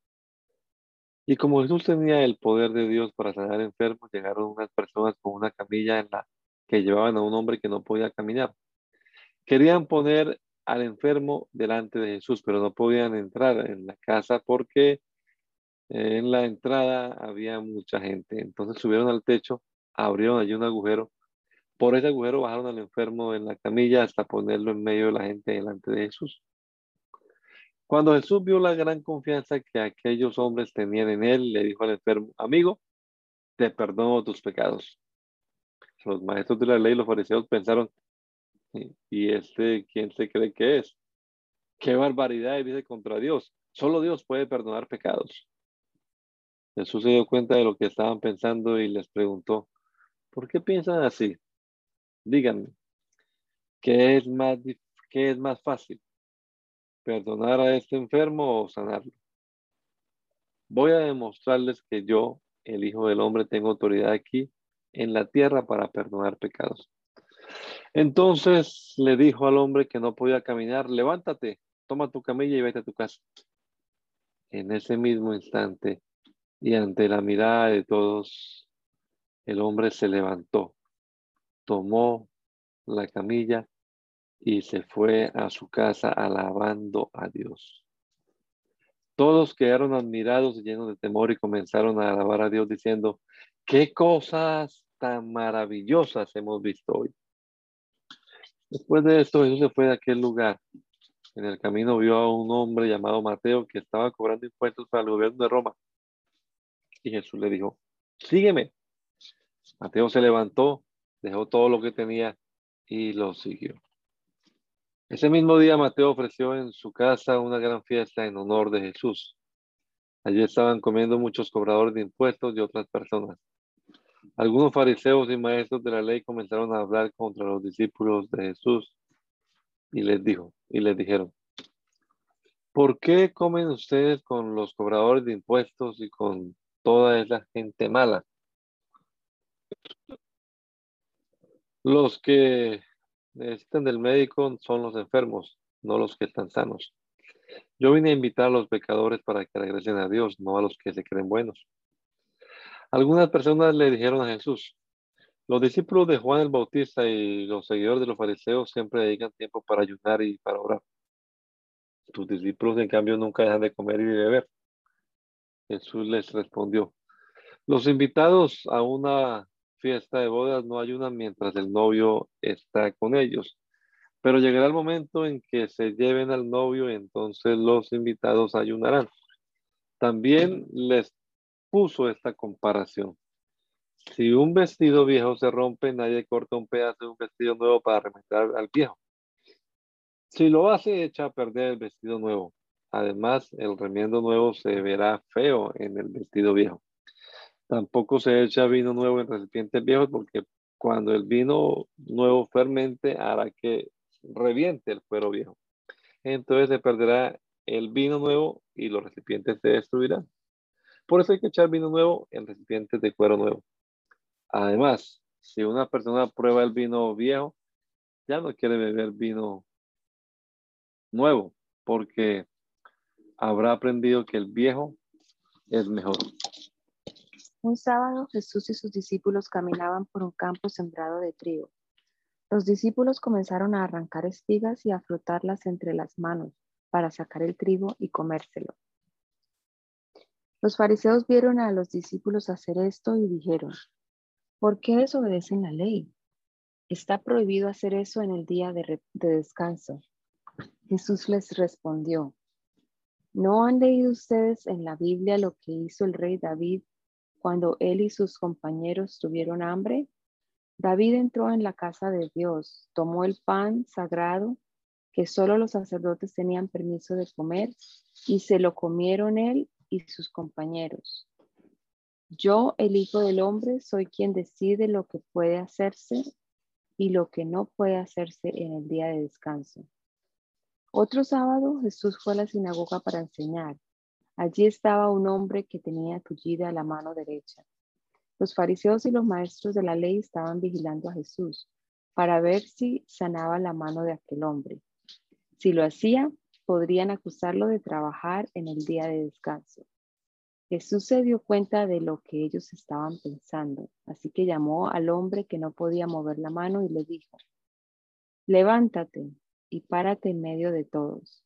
S1: Y como Jesús tenía el poder de Dios para sanar enfermos, llegaron unas personas con una camilla en la que llevaban a un hombre que no podía caminar. Querían poner al enfermo delante de Jesús, pero no podían entrar en la casa porque en la entrada había mucha gente. Entonces subieron al techo, abrieron allí un agujero por ese agujero bajaron al enfermo en la camilla hasta ponerlo en medio de la gente delante de Jesús. Cuando Jesús vio la gran confianza que aquellos hombres tenían en él, le dijo al enfermo, amigo, te perdono tus pecados. Los maestros de la ley, los fariseos pensaron, ¿y este quién se cree que es? ¿Qué barbaridad dice contra Dios? Solo Dios puede perdonar pecados. Jesús se dio cuenta de lo que estaban pensando y les preguntó, ¿por qué piensan así? Díganme, ¿qué es más, qué es más fácil? ¿Perdonar a este enfermo o sanarlo? Voy a demostrarles que yo, el Hijo del Hombre, tengo autoridad aquí en la tierra para perdonar pecados. Entonces le dijo al hombre que no podía caminar, levántate, toma tu camilla y vete a tu casa. En ese mismo instante y ante la mirada de todos, el hombre se levantó tomó la camilla y se fue a su casa alabando a Dios. Todos quedaron admirados y llenos de temor y comenzaron a alabar a Dios diciendo, qué cosas tan maravillosas hemos visto hoy. Después de esto, Jesús se fue de aquel lugar. En el camino vio a un hombre llamado Mateo que estaba cobrando impuestos para el gobierno de Roma. Y Jesús le dijo, sígueme. Mateo se levantó dejó todo lo que tenía y lo siguió. Ese mismo día Mateo ofreció en su casa una gran fiesta en honor de Jesús. Allí estaban comiendo muchos cobradores de impuestos y otras personas. Algunos fariseos y maestros de la ley comenzaron a hablar contra los discípulos de Jesús y les dijo, y les dijeron, ¿por qué comen ustedes con los cobradores de impuestos y con toda esa gente mala? Los que necesitan del médico son los enfermos, no los que están sanos. Yo vine a invitar a los pecadores para que regresen a Dios, no a los que se creen buenos. Algunas personas le dijeron a Jesús, los discípulos de Juan el Bautista y los seguidores de los fariseos siempre dedican tiempo para ayunar y para orar. Tus discípulos, en cambio, nunca dejan de comer y de beber. Jesús les respondió, los invitados a una fiesta de bodas no ayunan mientras el novio está con ellos. Pero llegará el momento en que se lleven al novio, y entonces los invitados ayunarán. También les puso esta comparación. Si un vestido viejo se rompe, nadie corta un pedazo de un vestido nuevo para remendar al viejo. Si lo hace, echa a perder el vestido nuevo. Además, el remiendo nuevo se verá feo en el vestido viejo. Tampoco se echa vino nuevo en recipientes viejos porque cuando el vino nuevo fermente hará que reviente el cuero viejo. Entonces se perderá el vino nuevo y los recipientes se destruirán. Por eso hay que echar vino nuevo en recipientes de cuero nuevo. Además, si una persona prueba el vino viejo, ya no quiere beber vino nuevo, porque habrá aprendido que el viejo es mejor.
S2: Un sábado Jesús y sus discípulos caminaban por un campo sembrado de trigo. Los discípulos comenzaron a arrancar espigas y a frotarlas entre las manos para sacar el trigo y comérselo. Los fariseos vieron a los discípulos hacer esto y dijeron, ¿por qué desobedecen la ley? Está prohibido hacer eso en el día de, descanso. Jesús les respondió, ¿no han leído ustedes en la Biblia lo que hizo el rey David cuando él y sus compañeros tuvieron hambre? David entró en la casa de Dios, tomó el pan sagrado que solo los sacerdotes tenían permiso de comer y se lo comieron él y sus compañeros. Yo, el Hijo del Hombre, soy quien decide lo que puede hacerse y lo que no puede hacerse en el día de descanso. Otro sábado Jesús fue a la sinagoga para enseñar. Allí estaba un hombre que tenía tullida la mano derecha. Los fariseos y los maestros de la ley estaban vigilando a Jesús para ver si sanaba la mano de aquel hombre. Si lo hacía, podrían acusarlo de trabajar en el día de descanso. Jesús se dio cuenta de lo que ellos estaban pensando, así que llamó al hombre que no podía mover la mano y le dijo, levántate y párate en medio de todos.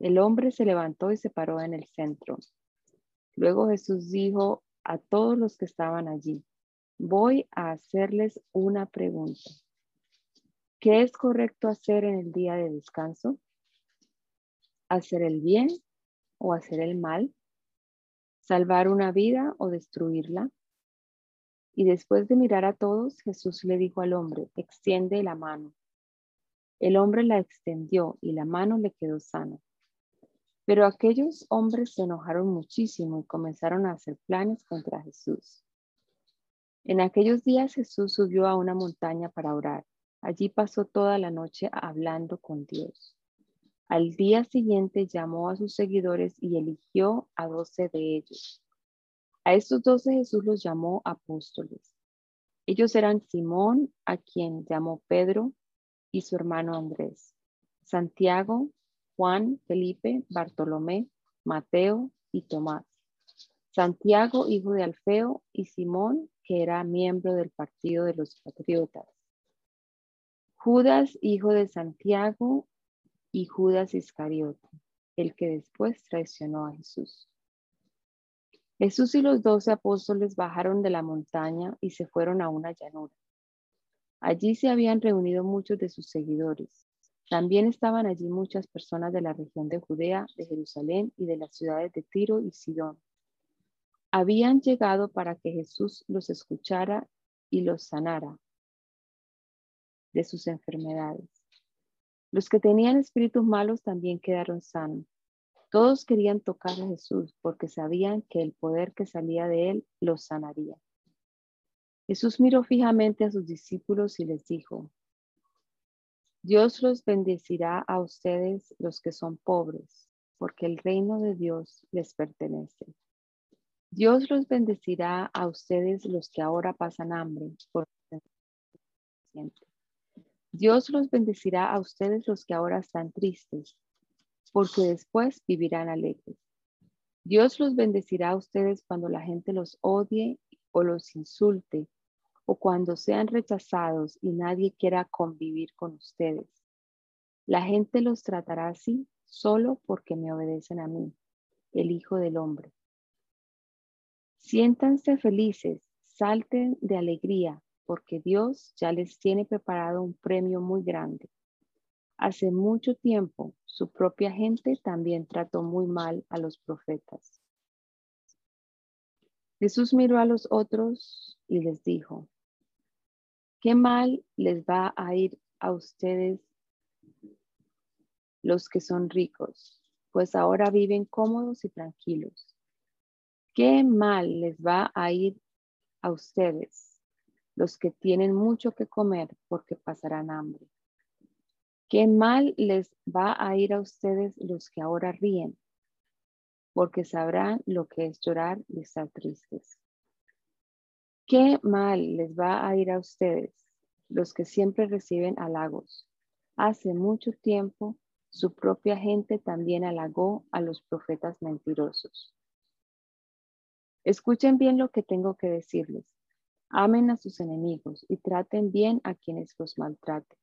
S2: El hombre se levantó y se paró en el centro. Luego Jesús dijo a todos los que estaban allí, voy a hacerles una pregunta. ¿Qué es correcto hacer en el día de descanso? ¿Hacer el bien o hacer el mal? salvar una vida o destruirla. Y después de mirar a todos, Jesús le dijo al hombre, extiende la mano. El hombre la extendió y la mano le quedó sana. Pero aquellos hombres se enojaron muchísimo y comenzaron a hacer planes contra Jesús. En aquellos días Jesús subió a una montaña para orar. Allí pasó toda la noche hablando con Dios. Al día siguiente llamó a sus seguidores y eligió a doce de ellos. A estos doce Jesús los llamó apóstoles. Ellos eran Simón, a quien llamó Pedro, y su hermano Andrés, Santiago, Juan, Felipe, Bartolomé, Mateo y Tomás. Santiago, hijo de Alfeo, y Simón, que era miembro del partido de los patriotas. Judas, hijo de Santiago, y Judas Iscariote, el que después traicionó a Jesús. Jesús y los doce apóstoles bajaron de la montaña y se fueron a una llanura. Allí se habían reunido muchos de sus seguidores. También estaban allí muchas personas de la región de Judea, de Jerusalén y de las ciudades de Tiro y Sidón. Habían llegado para que Jesús los escuchara y los sanara de sus enfermedades. Los que tenían espíritus malos también quedaron sanos. Todos querían tocar a Jesús porque sabían que el poder que salía de él los sanaría. Jesús miró fijamente a sus discípulos y les dijo, Dios los bendecirá a ustedes los que son pobres, porque el reino de Dios les pertenece. Dios los bendecirá a ustedes los que ahora pasan hambre, porque Dios los bendecirá a ustedes los que ahora están tristes, porque después vivirán alegres. Dios los bendecirá a ustedes cuando la gente los odie o los insulte, o cuando sean rechazados y nadie quiera convivir con ustedes. La gente los tratará así solo porque me obedecen a mí, el Hijo del Hombre. Siéntanse felices, salten de alegría, porque Dios ya les tiene preparado un premio muy grande. Hace mucho tiempo, su propia gente también trató muy mal a los profetas. Jesús miró a los otros y les dijo, ¿qué mal les va a ir a ustedes los que son ricos? Pues ahora viven cómodos y tranquilos. ¿Qué mal les va a ir a ustedes los que tienen mucho que comer porque pasarán hambre? ¿Qué mal les va a ir a ustedes los que ahora ríen porque sabrán lo que es llorar y estar tristes. ¿Qué mal les va a ir a ustedes, los que siempre reciben halagos? Hace mucho tiempo su propia gente también halagó a los profetas mentirosos. Escuchen bien lo que tengo que decirles. Amen a sus enemigos y traten bien a quienes los maltraten.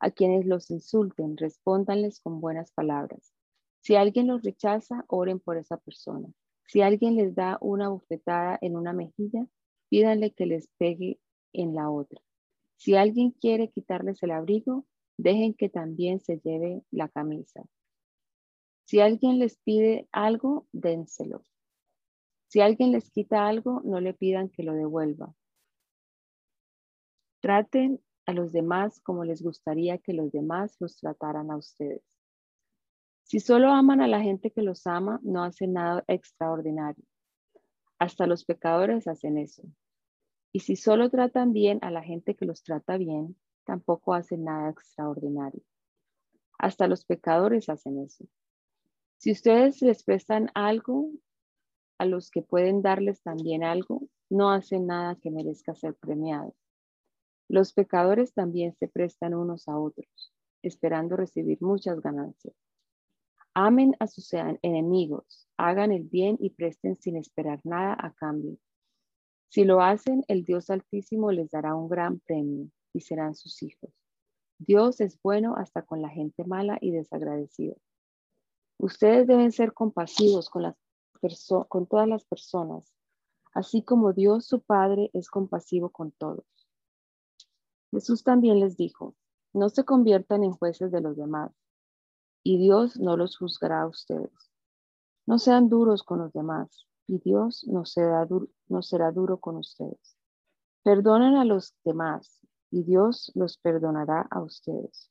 S2: A quienes los insulten, respóndanles con buenas palabras. Si alguien los rechaza, oren por esa persona. Si alguien les da una bofetada en una mejilla, pídanle que les pegue en la otra. Si alguien quiere quitarles el abrigo, dejen que también se lleve la camisa. Si alguien les pide algo, dénselo. Si alguien les quita algo, no le pidan que lo devuelva. Traten a los demás como les gustaría que los demás los trataran a ustedes. Si solo aman a la gente que los ama, no hacen nada extraordinario. Hasta los pecadores hacen eso. Y si solo tratan bien a la gente que los trata bien, tampoco hacen nada extraordinario. Hasta los pecadores hacen eso. Si ustedes les prestan algo a los que pueden darles también algo, no hacen nada que merezca ser premiado. Los pecadores también se prestan unos a otros, esperando recibir muchas ganancias. Amen a sus enemigos, hagan el bien y presten sin esperar nada a cambio. Si lo hacen, el Dios Altísimo les dará un gran premio y serán sus hijos. Dios es bueno hasta con la gente mala y desagradecida. Ustedes deben ser compasivos con, con todas las personas, así como Dios su Padre es compasivo con todos. Jesús también les dijo, no se conviertan en jueces de los demás y Dios no los juzgará a ustedes. No sean duros con los demás y Dios no será, duro, no será duro con ustedes. Perdonen a los demás y Dios los perdonará a ustedes.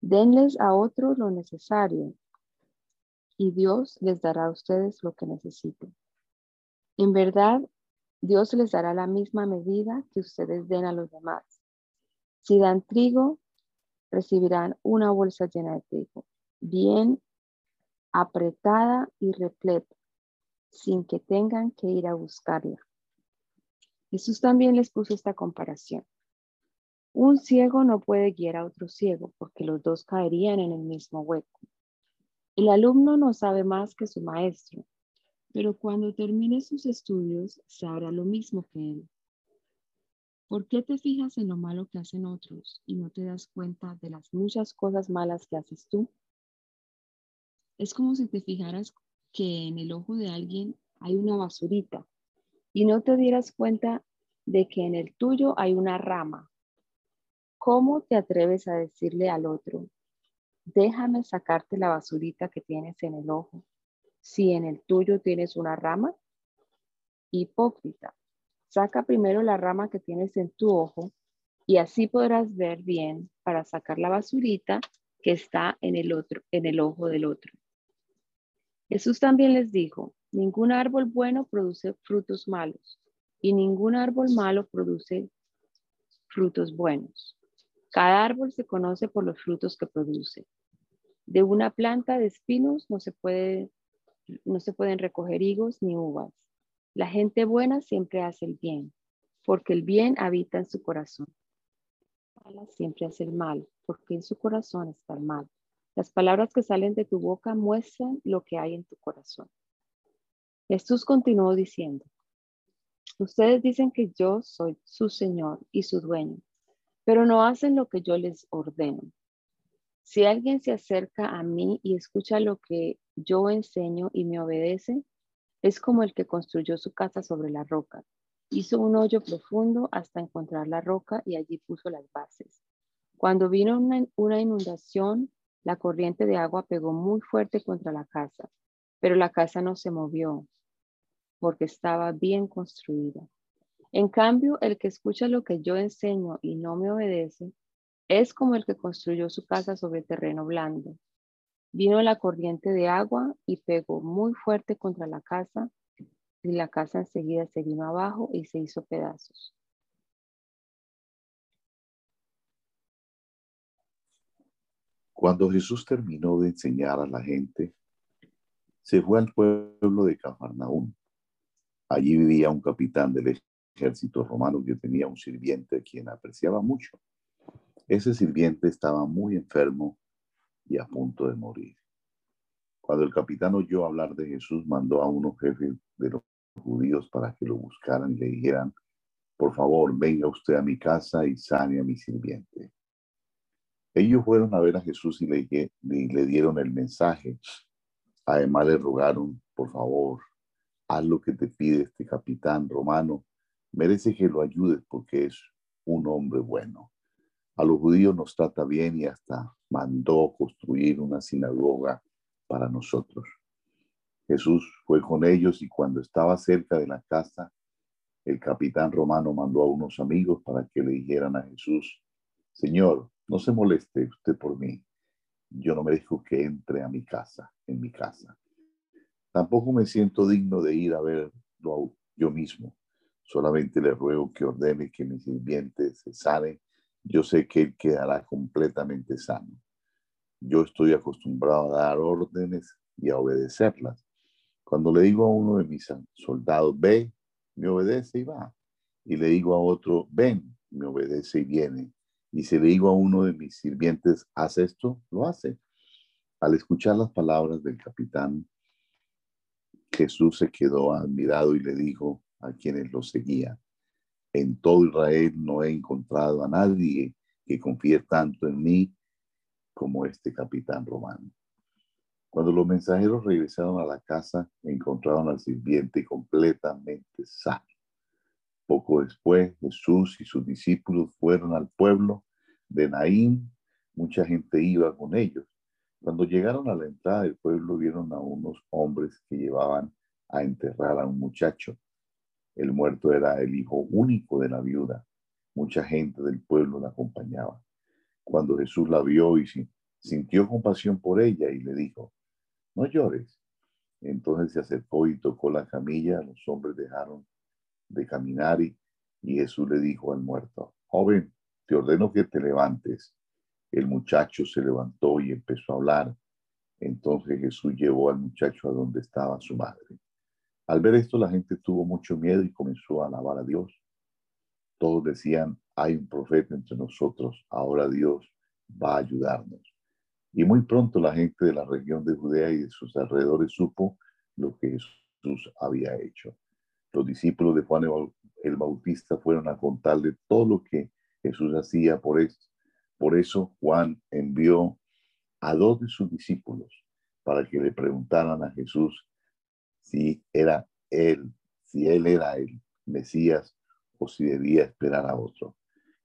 S2: Denles a otros lo necesario y Dios les dará a ustedes lo que necesiten. En verdad, Dios les dará la misma medida que ustedes den a los demás. Si dan trigo, recibirán una bolsa llena de trigo bien apretada y repleta, sin que tengan que ir a buscarla. Jesús también les puso esta comparación. Un ciego no puede guiar a otro ciego porque los dos caerían en el mismo hueco. El alumno no sabe más que su maestro, pero cuando termine sus estudios sabrá lo mismo que él. ¿Por qué te fijas en lo malo que hacen otros y no te das cuenta de las muchas cosas malas que haces tú? Es como si te fijaras que en el ojo de alguien hay una basurita y no te dieras cuenta de que en el tuyo hay una rama. ¿Cómo te atreves a decirle al otro, déjame sacarte la basurita que tienes en el ojo, si en el tuyo tienes una rama? Hipócrita, saca primero la rama que tienes en tu ojo y así podrás ver bien para sacar la basurita que está en el otro, en el ojo del otro. Jesús también les dijo, ningún árbol bueno produce frutos malos y ningún árbol malo produce frutos buenos. Cada árbol se conoce por los frutos que produce. De una planta de espinos no se, puede, no se pueden recoger higos ni uvas. La gente buena siempre hace el bien, porque el bien habita en su corazón. siempre hace el mal, porque en su corazón está el mal. Las palabras que salen de tu boca muestran lo que hay en tu corazón. Jesús continuó diciendo, ustedes dicen que yo soy su Señor y su dueño, pero no hacen lo que yo les ordeno. Si alguien se acerca a mí y escucha lo que yo enseño y me obedece, es como el que construyó su casa sobre la roca. Hizo un hoyo profundo hasta encontrar la roca y allí puso las bases. Cuando vino una, una inundación, la corriente de agua pegó muy fuerte contra la casa, pero la casa no se movió porque estaba bien construida. En cambio, el que escucha lo que yo enseño y no me obedece, es como el que construyó su casa sobre terreno blando. Vino la corriente de agua y pegó muy fuerte contra la casa, y la casa enseguida se vino abajo y se hizo pedazos.
S3: Cuando Jesús terminó de enseñar a la gente, se fue al pueblo de Cafarnaúm. Allí vivía un capitán del ejército romano que tenía un sirviente quien apreciaba mucho. Ese sirviente estaba muy enfermo y a punto de morir. Cuando el capitán oyó hablar de Jesús, mandó a unos jefes de los judíos para que lo buscaran y le dijeran, por favor, venga usted a mi casa y sane a mi sirviente. Ellos fueron a ver a Jesús y le, dieron el mensaje. Además le rogaron, por favor, haz lo que te pide este capitán romano. Merece que lo ayudes porque es un hombre bueno. A los judíos nos trata bien y hasta mandó construir una sinagoga para nosotros. Jesús fue con ellos y cuando estaba cerca de la casa, el capitán romano mandó a unos amigos para que le dijeran a Jesús, Señor, no se moleste usted por mí. Yo no merezco que entre a mi casa, en mi casa. Tampoco me siento digno de ir a verlo yo mismo. Solamente le ruego que ordene que mi sirviente se sane. Yo sé que él quedará completamente sano. Yo estoy acostumbrado a dar órdenes y a obedecerlas. Cuando le digo a uno de mis soldados, ve, me obedece y va. Y le digo a otro, ven, me obedece y viene. Y si le digo a uno de mis sirvientes, haz esto, lo hace. Al escuchar las palabras del capitán, Jesús se quedó admirado y le dijo a quienes lo seguían, en todo Israel no he encontrado a nadie que confíe tanto en mí como este capitán romano. Cuando los mensajeros regresaron a la casa, encontraron al sirviente completamente sano. Poco después, Jesús y sus discípulos fueron al pueblo de Naín. Mucha gente iba con ellos. Cuando llegaron a la entrada del pueblo, vieron a unos hombres que llevaban a enterrar a un muchacho. El muerto era el hijo único de la viuda. Mucha gente del pueblo la acompañaba. Cuando Jesús la vio y sintió compasión por ella y le dijo, no llores. Entonces se acercó y tocó la camilla. Los hombres dejaron de caminar y, Jesús le dijo al muerto, joven, te ordeno que te levantes. El muchacho se levantó y empezó a hablar. Entonces Jesús llevó al muchacho a donde estaba su madre. Al ver esto, la gente tuvo mucho miedo y comenzó a alabar a Dios. Todos decían, hay un profeta entre nosotros, ahora Dios va a ayudarnos. Y muy pronto la gente de la región de Judea y de sus alrededores supo lo que Jesús había hecho los discípulos de Juan el Bautista fueron a contarle todo lo que Jesús hacía. Por eso, por eso Juan envió a dos de sus discípulos para que le preguntaran a Jesús si era él, si él era el Mesías o si debía esperar a otro.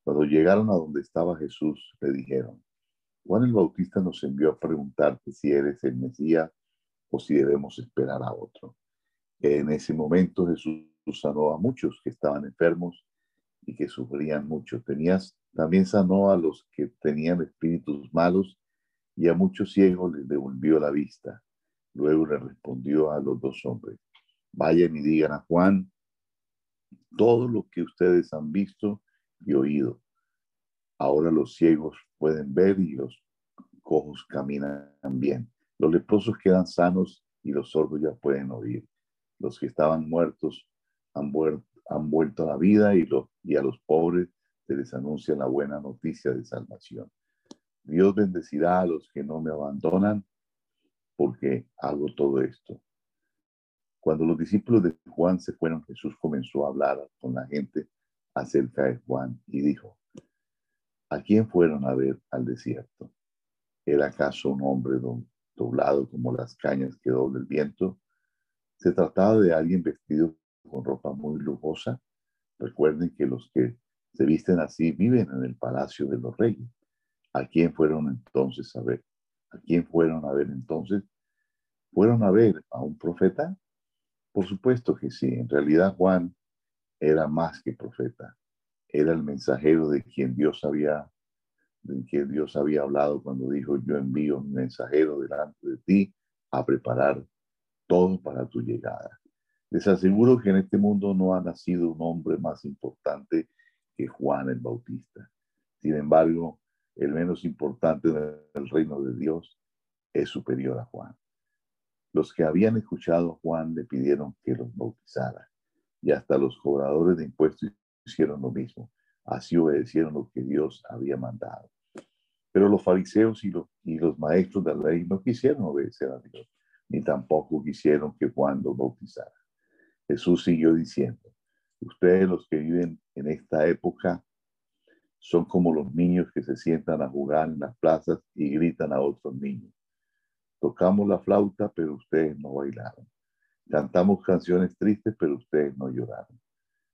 S3: Cuando llegaron a donde estaba Jesús, le dijeron, Juan el Bautista nos envió a preguntarte si eres el Mesías o si debemos esperar a otro. En ese momento Jesús sanó a muchos que estaban enfermos y que sufrían mucho. Tenías, también sanó a los que tenían espíritus malos y a muchos ciegos les devolvió la vista. Luego le respondió a los dos hombres, vayan y digan a Juan todo lo que ustedes han visto y oído. Ahora los ciegos pueden ver y los cojos caminan bien. Los leprosos quedan sanos y los sordos ya pueden oír los que estaban muertos han, vuelto, a la vida y, y a los pobres se les anuncia la buena noticia de salvación. Dios bendecirá a los que no me abandonan porque hago todo esto. Cuando los discípulos de Juan se fueron, Jesús comenzó a hablar con la gente acerca de Juan y dijo, ¿a quién fueron a ver al desierto? ¿Era acaso un hombre doblado como las cañas que dobla el viento? Se trataba de alguien vestido con ropa muy lujosa. Recuerden que los que se visten así viven en el palacio de los reyes. ¿A quién fueron entonces a ver? ¿A quién fueron a ver entonces? ¿Fueron a ver a un profeta? Por supuesto que sí. En realidad Juan era más que profeta. Era el mensajero de quien Dios había, de quien Dios había hablado cuando dijo, yo envío un mensajero delante de ti a preparar todo para tu llegada. Les aseguro que en este mundo no ha nacido un hombre más importante que Juan el Bautista. Sin embargo, el menos importante del reino de Dios es superior a Juan. Los que habían escuchado a Juan le pidieron que los bautizara y hasta los cobradores de impuestos hicieron lo mismo. Así obedecieron lo que Dios había mandado. Pero los fariseos y los, y los maestros de la ley no quisieron obedecer a Dios, ni tampoco quisieron que Juan los bautizara. Jesús siguió diciendo, ustedes los que viven en esta época son como los niños que se sientan a jugar en las plazas y gritan a otros niños. Tocamos la flauta, pero ustedes no bailaron. Cantamos canciones tristes, pero ustedes no lloraron.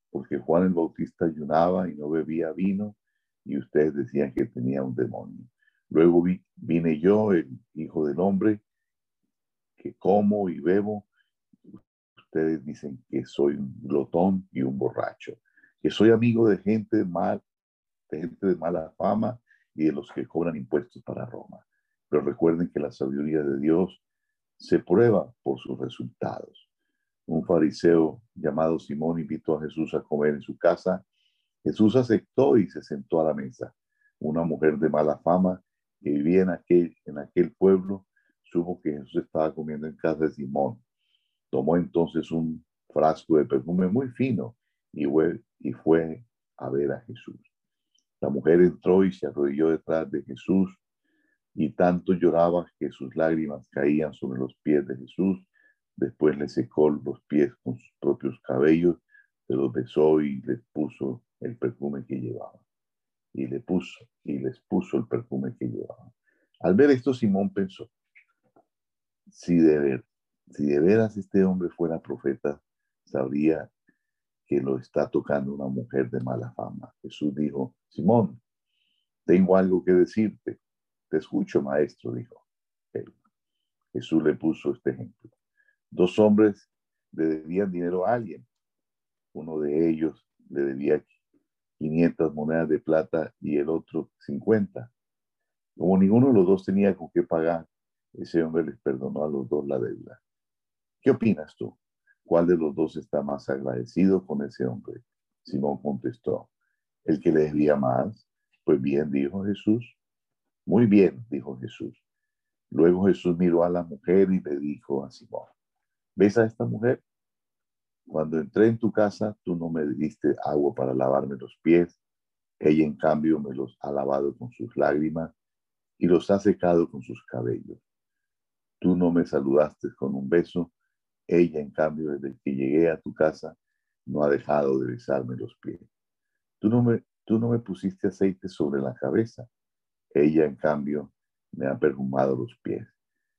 S3: Porque Juan el Bautista ayunaba y no bebía vino y ustedes decían que tenía un demonio. Luego vine yo, el Hijo del Hombre, que como y bebo ustedes dicen que soy un glotón y un borracho, que soy amigo de gente mal, de gente de mala fama y de los que cobran impuestos para Roma. Pero recuerden que la sabiduría de Dios se prueba por sus resultados. Un fariseo llamado Simón invitó a Jesús a comer en su casa. Jesús aceptó y se sentó a la mesa. Una mujer de mala fama que vivía en aquel pueblo supo que Jesús estaba comiendo en casa de Simón Tomó entonces un frasco de perfume muy fino y fue, y fue a ver a Jesús. La mujer entró y se arrodilló detrás de Jesús y tanto lloraba que sus lágrimas caían sobre los pies de Jesús. Después le secó los pies con sus propios cabellos, se los besó y les puso el perfume que llevaba. Y le puso y les puso el perfume que llevaba. Al ver esto, Simón pensó, si de, ver, si de veras este hombre fuera profeta, sabría que lo está tocando una mujer de mala fama. Jesús dijo, Simón, tengo algo que decirte. Te escucho, maestro, dijo él. Jesús le puso este ejemplo. Dos hombres le debían dinero a alguien. Uno de ellos le debía 500 monedas de plata y el otro 50. Como ninguno de los dos tenía con qué pagar, ese hombre les perdonó a los dos la deuda. ¿Qué opinas tú? ¿Cuál de los dos está más agradecido con ese hombre? Simón contestó, el que le debía más. Pues bien, dijo Jesús. Muy bien, dijo Jesús. Luego Jesús miró a la mujer y le dijo a Simón, ¿ves a esta mujer? Cuando entré en tu casa, tú no me diste agua para lavarme los pies. Ella, en cambio, me los ha lavado con sus lágrimas y los ha secado con sus cabellos. Tú no me saludaste con un beso, ella, en cambio, desde que llegué a tu casa, no ha dejado de besarme los pies. Tú no me, tú no me pusiste aceite sobre la cabeza. Ella, en cambio, me ha perfumado los pies.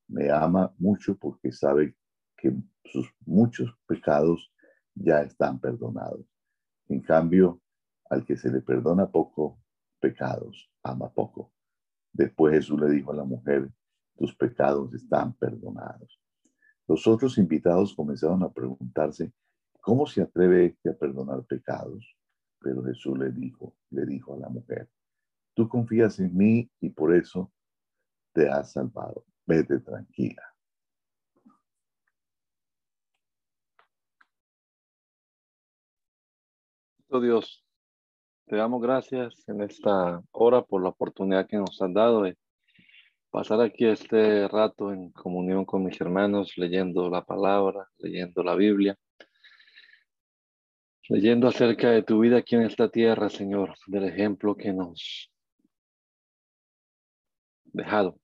S3: Me ama mucho porque sabe que sus muchos pecados ya están perdonados. En cambio, al que se le perdona poco pecados, ama poco. Después Jesús le dijo a la mujer, tus pecados están perdonados. Los otros invitados comenzaron a preguntarse, ¿cómo se atreve este a perdonar pecados? Pero Jesús le dijo, le dijo a la mujer, tú confías en mí y por eso te has salvado. Vete tranquila.
S1: Dios, te damos gracias en esta hora por la oportunidad que nos has dado de pasar aquí este rato en comunión con mis hermanos, leyendo la palabra, leyendo la Biblia, leyendo acerca de tu vida aquí en esta tierra, Señor, del ejemplo que nos dejado.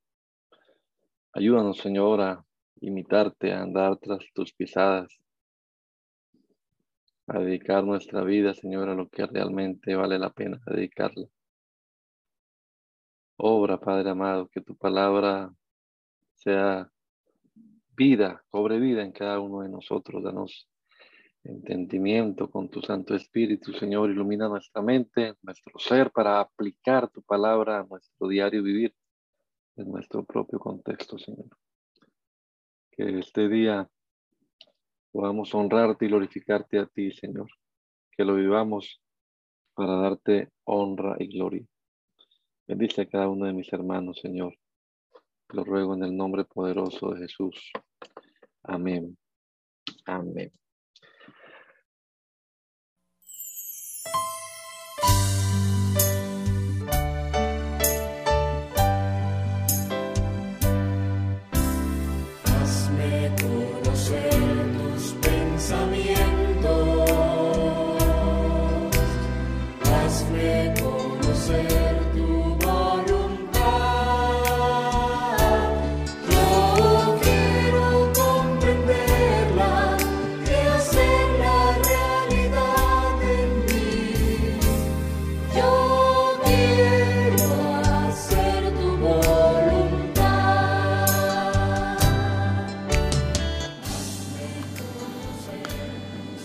S1: Ayúdanos, Señor, a imitarte, a andar tras tus pisadas, a dedicar nuestra vida, Señor, a lo que realmente vale la pena dedicarla. Obra, Padre amado, que tu palabra sea vida, cobre vida en cada uno de nosotros. Danos entendimiento con tu Santo Espíritu, Señor. Ilumina nuestra mente, nuestro ser para aplicar tu palabra a nuestro diario vivir en nuestro propio contexto, Señor. Que este día podamos honrarte y glorificarte a ti, Señor. Que lo vivamos para darte honra y gloria. Bendice a cada uno de mis hermanos, Señor. Lo ruego en el nombre poderoso de Jesús. Amén. Amén.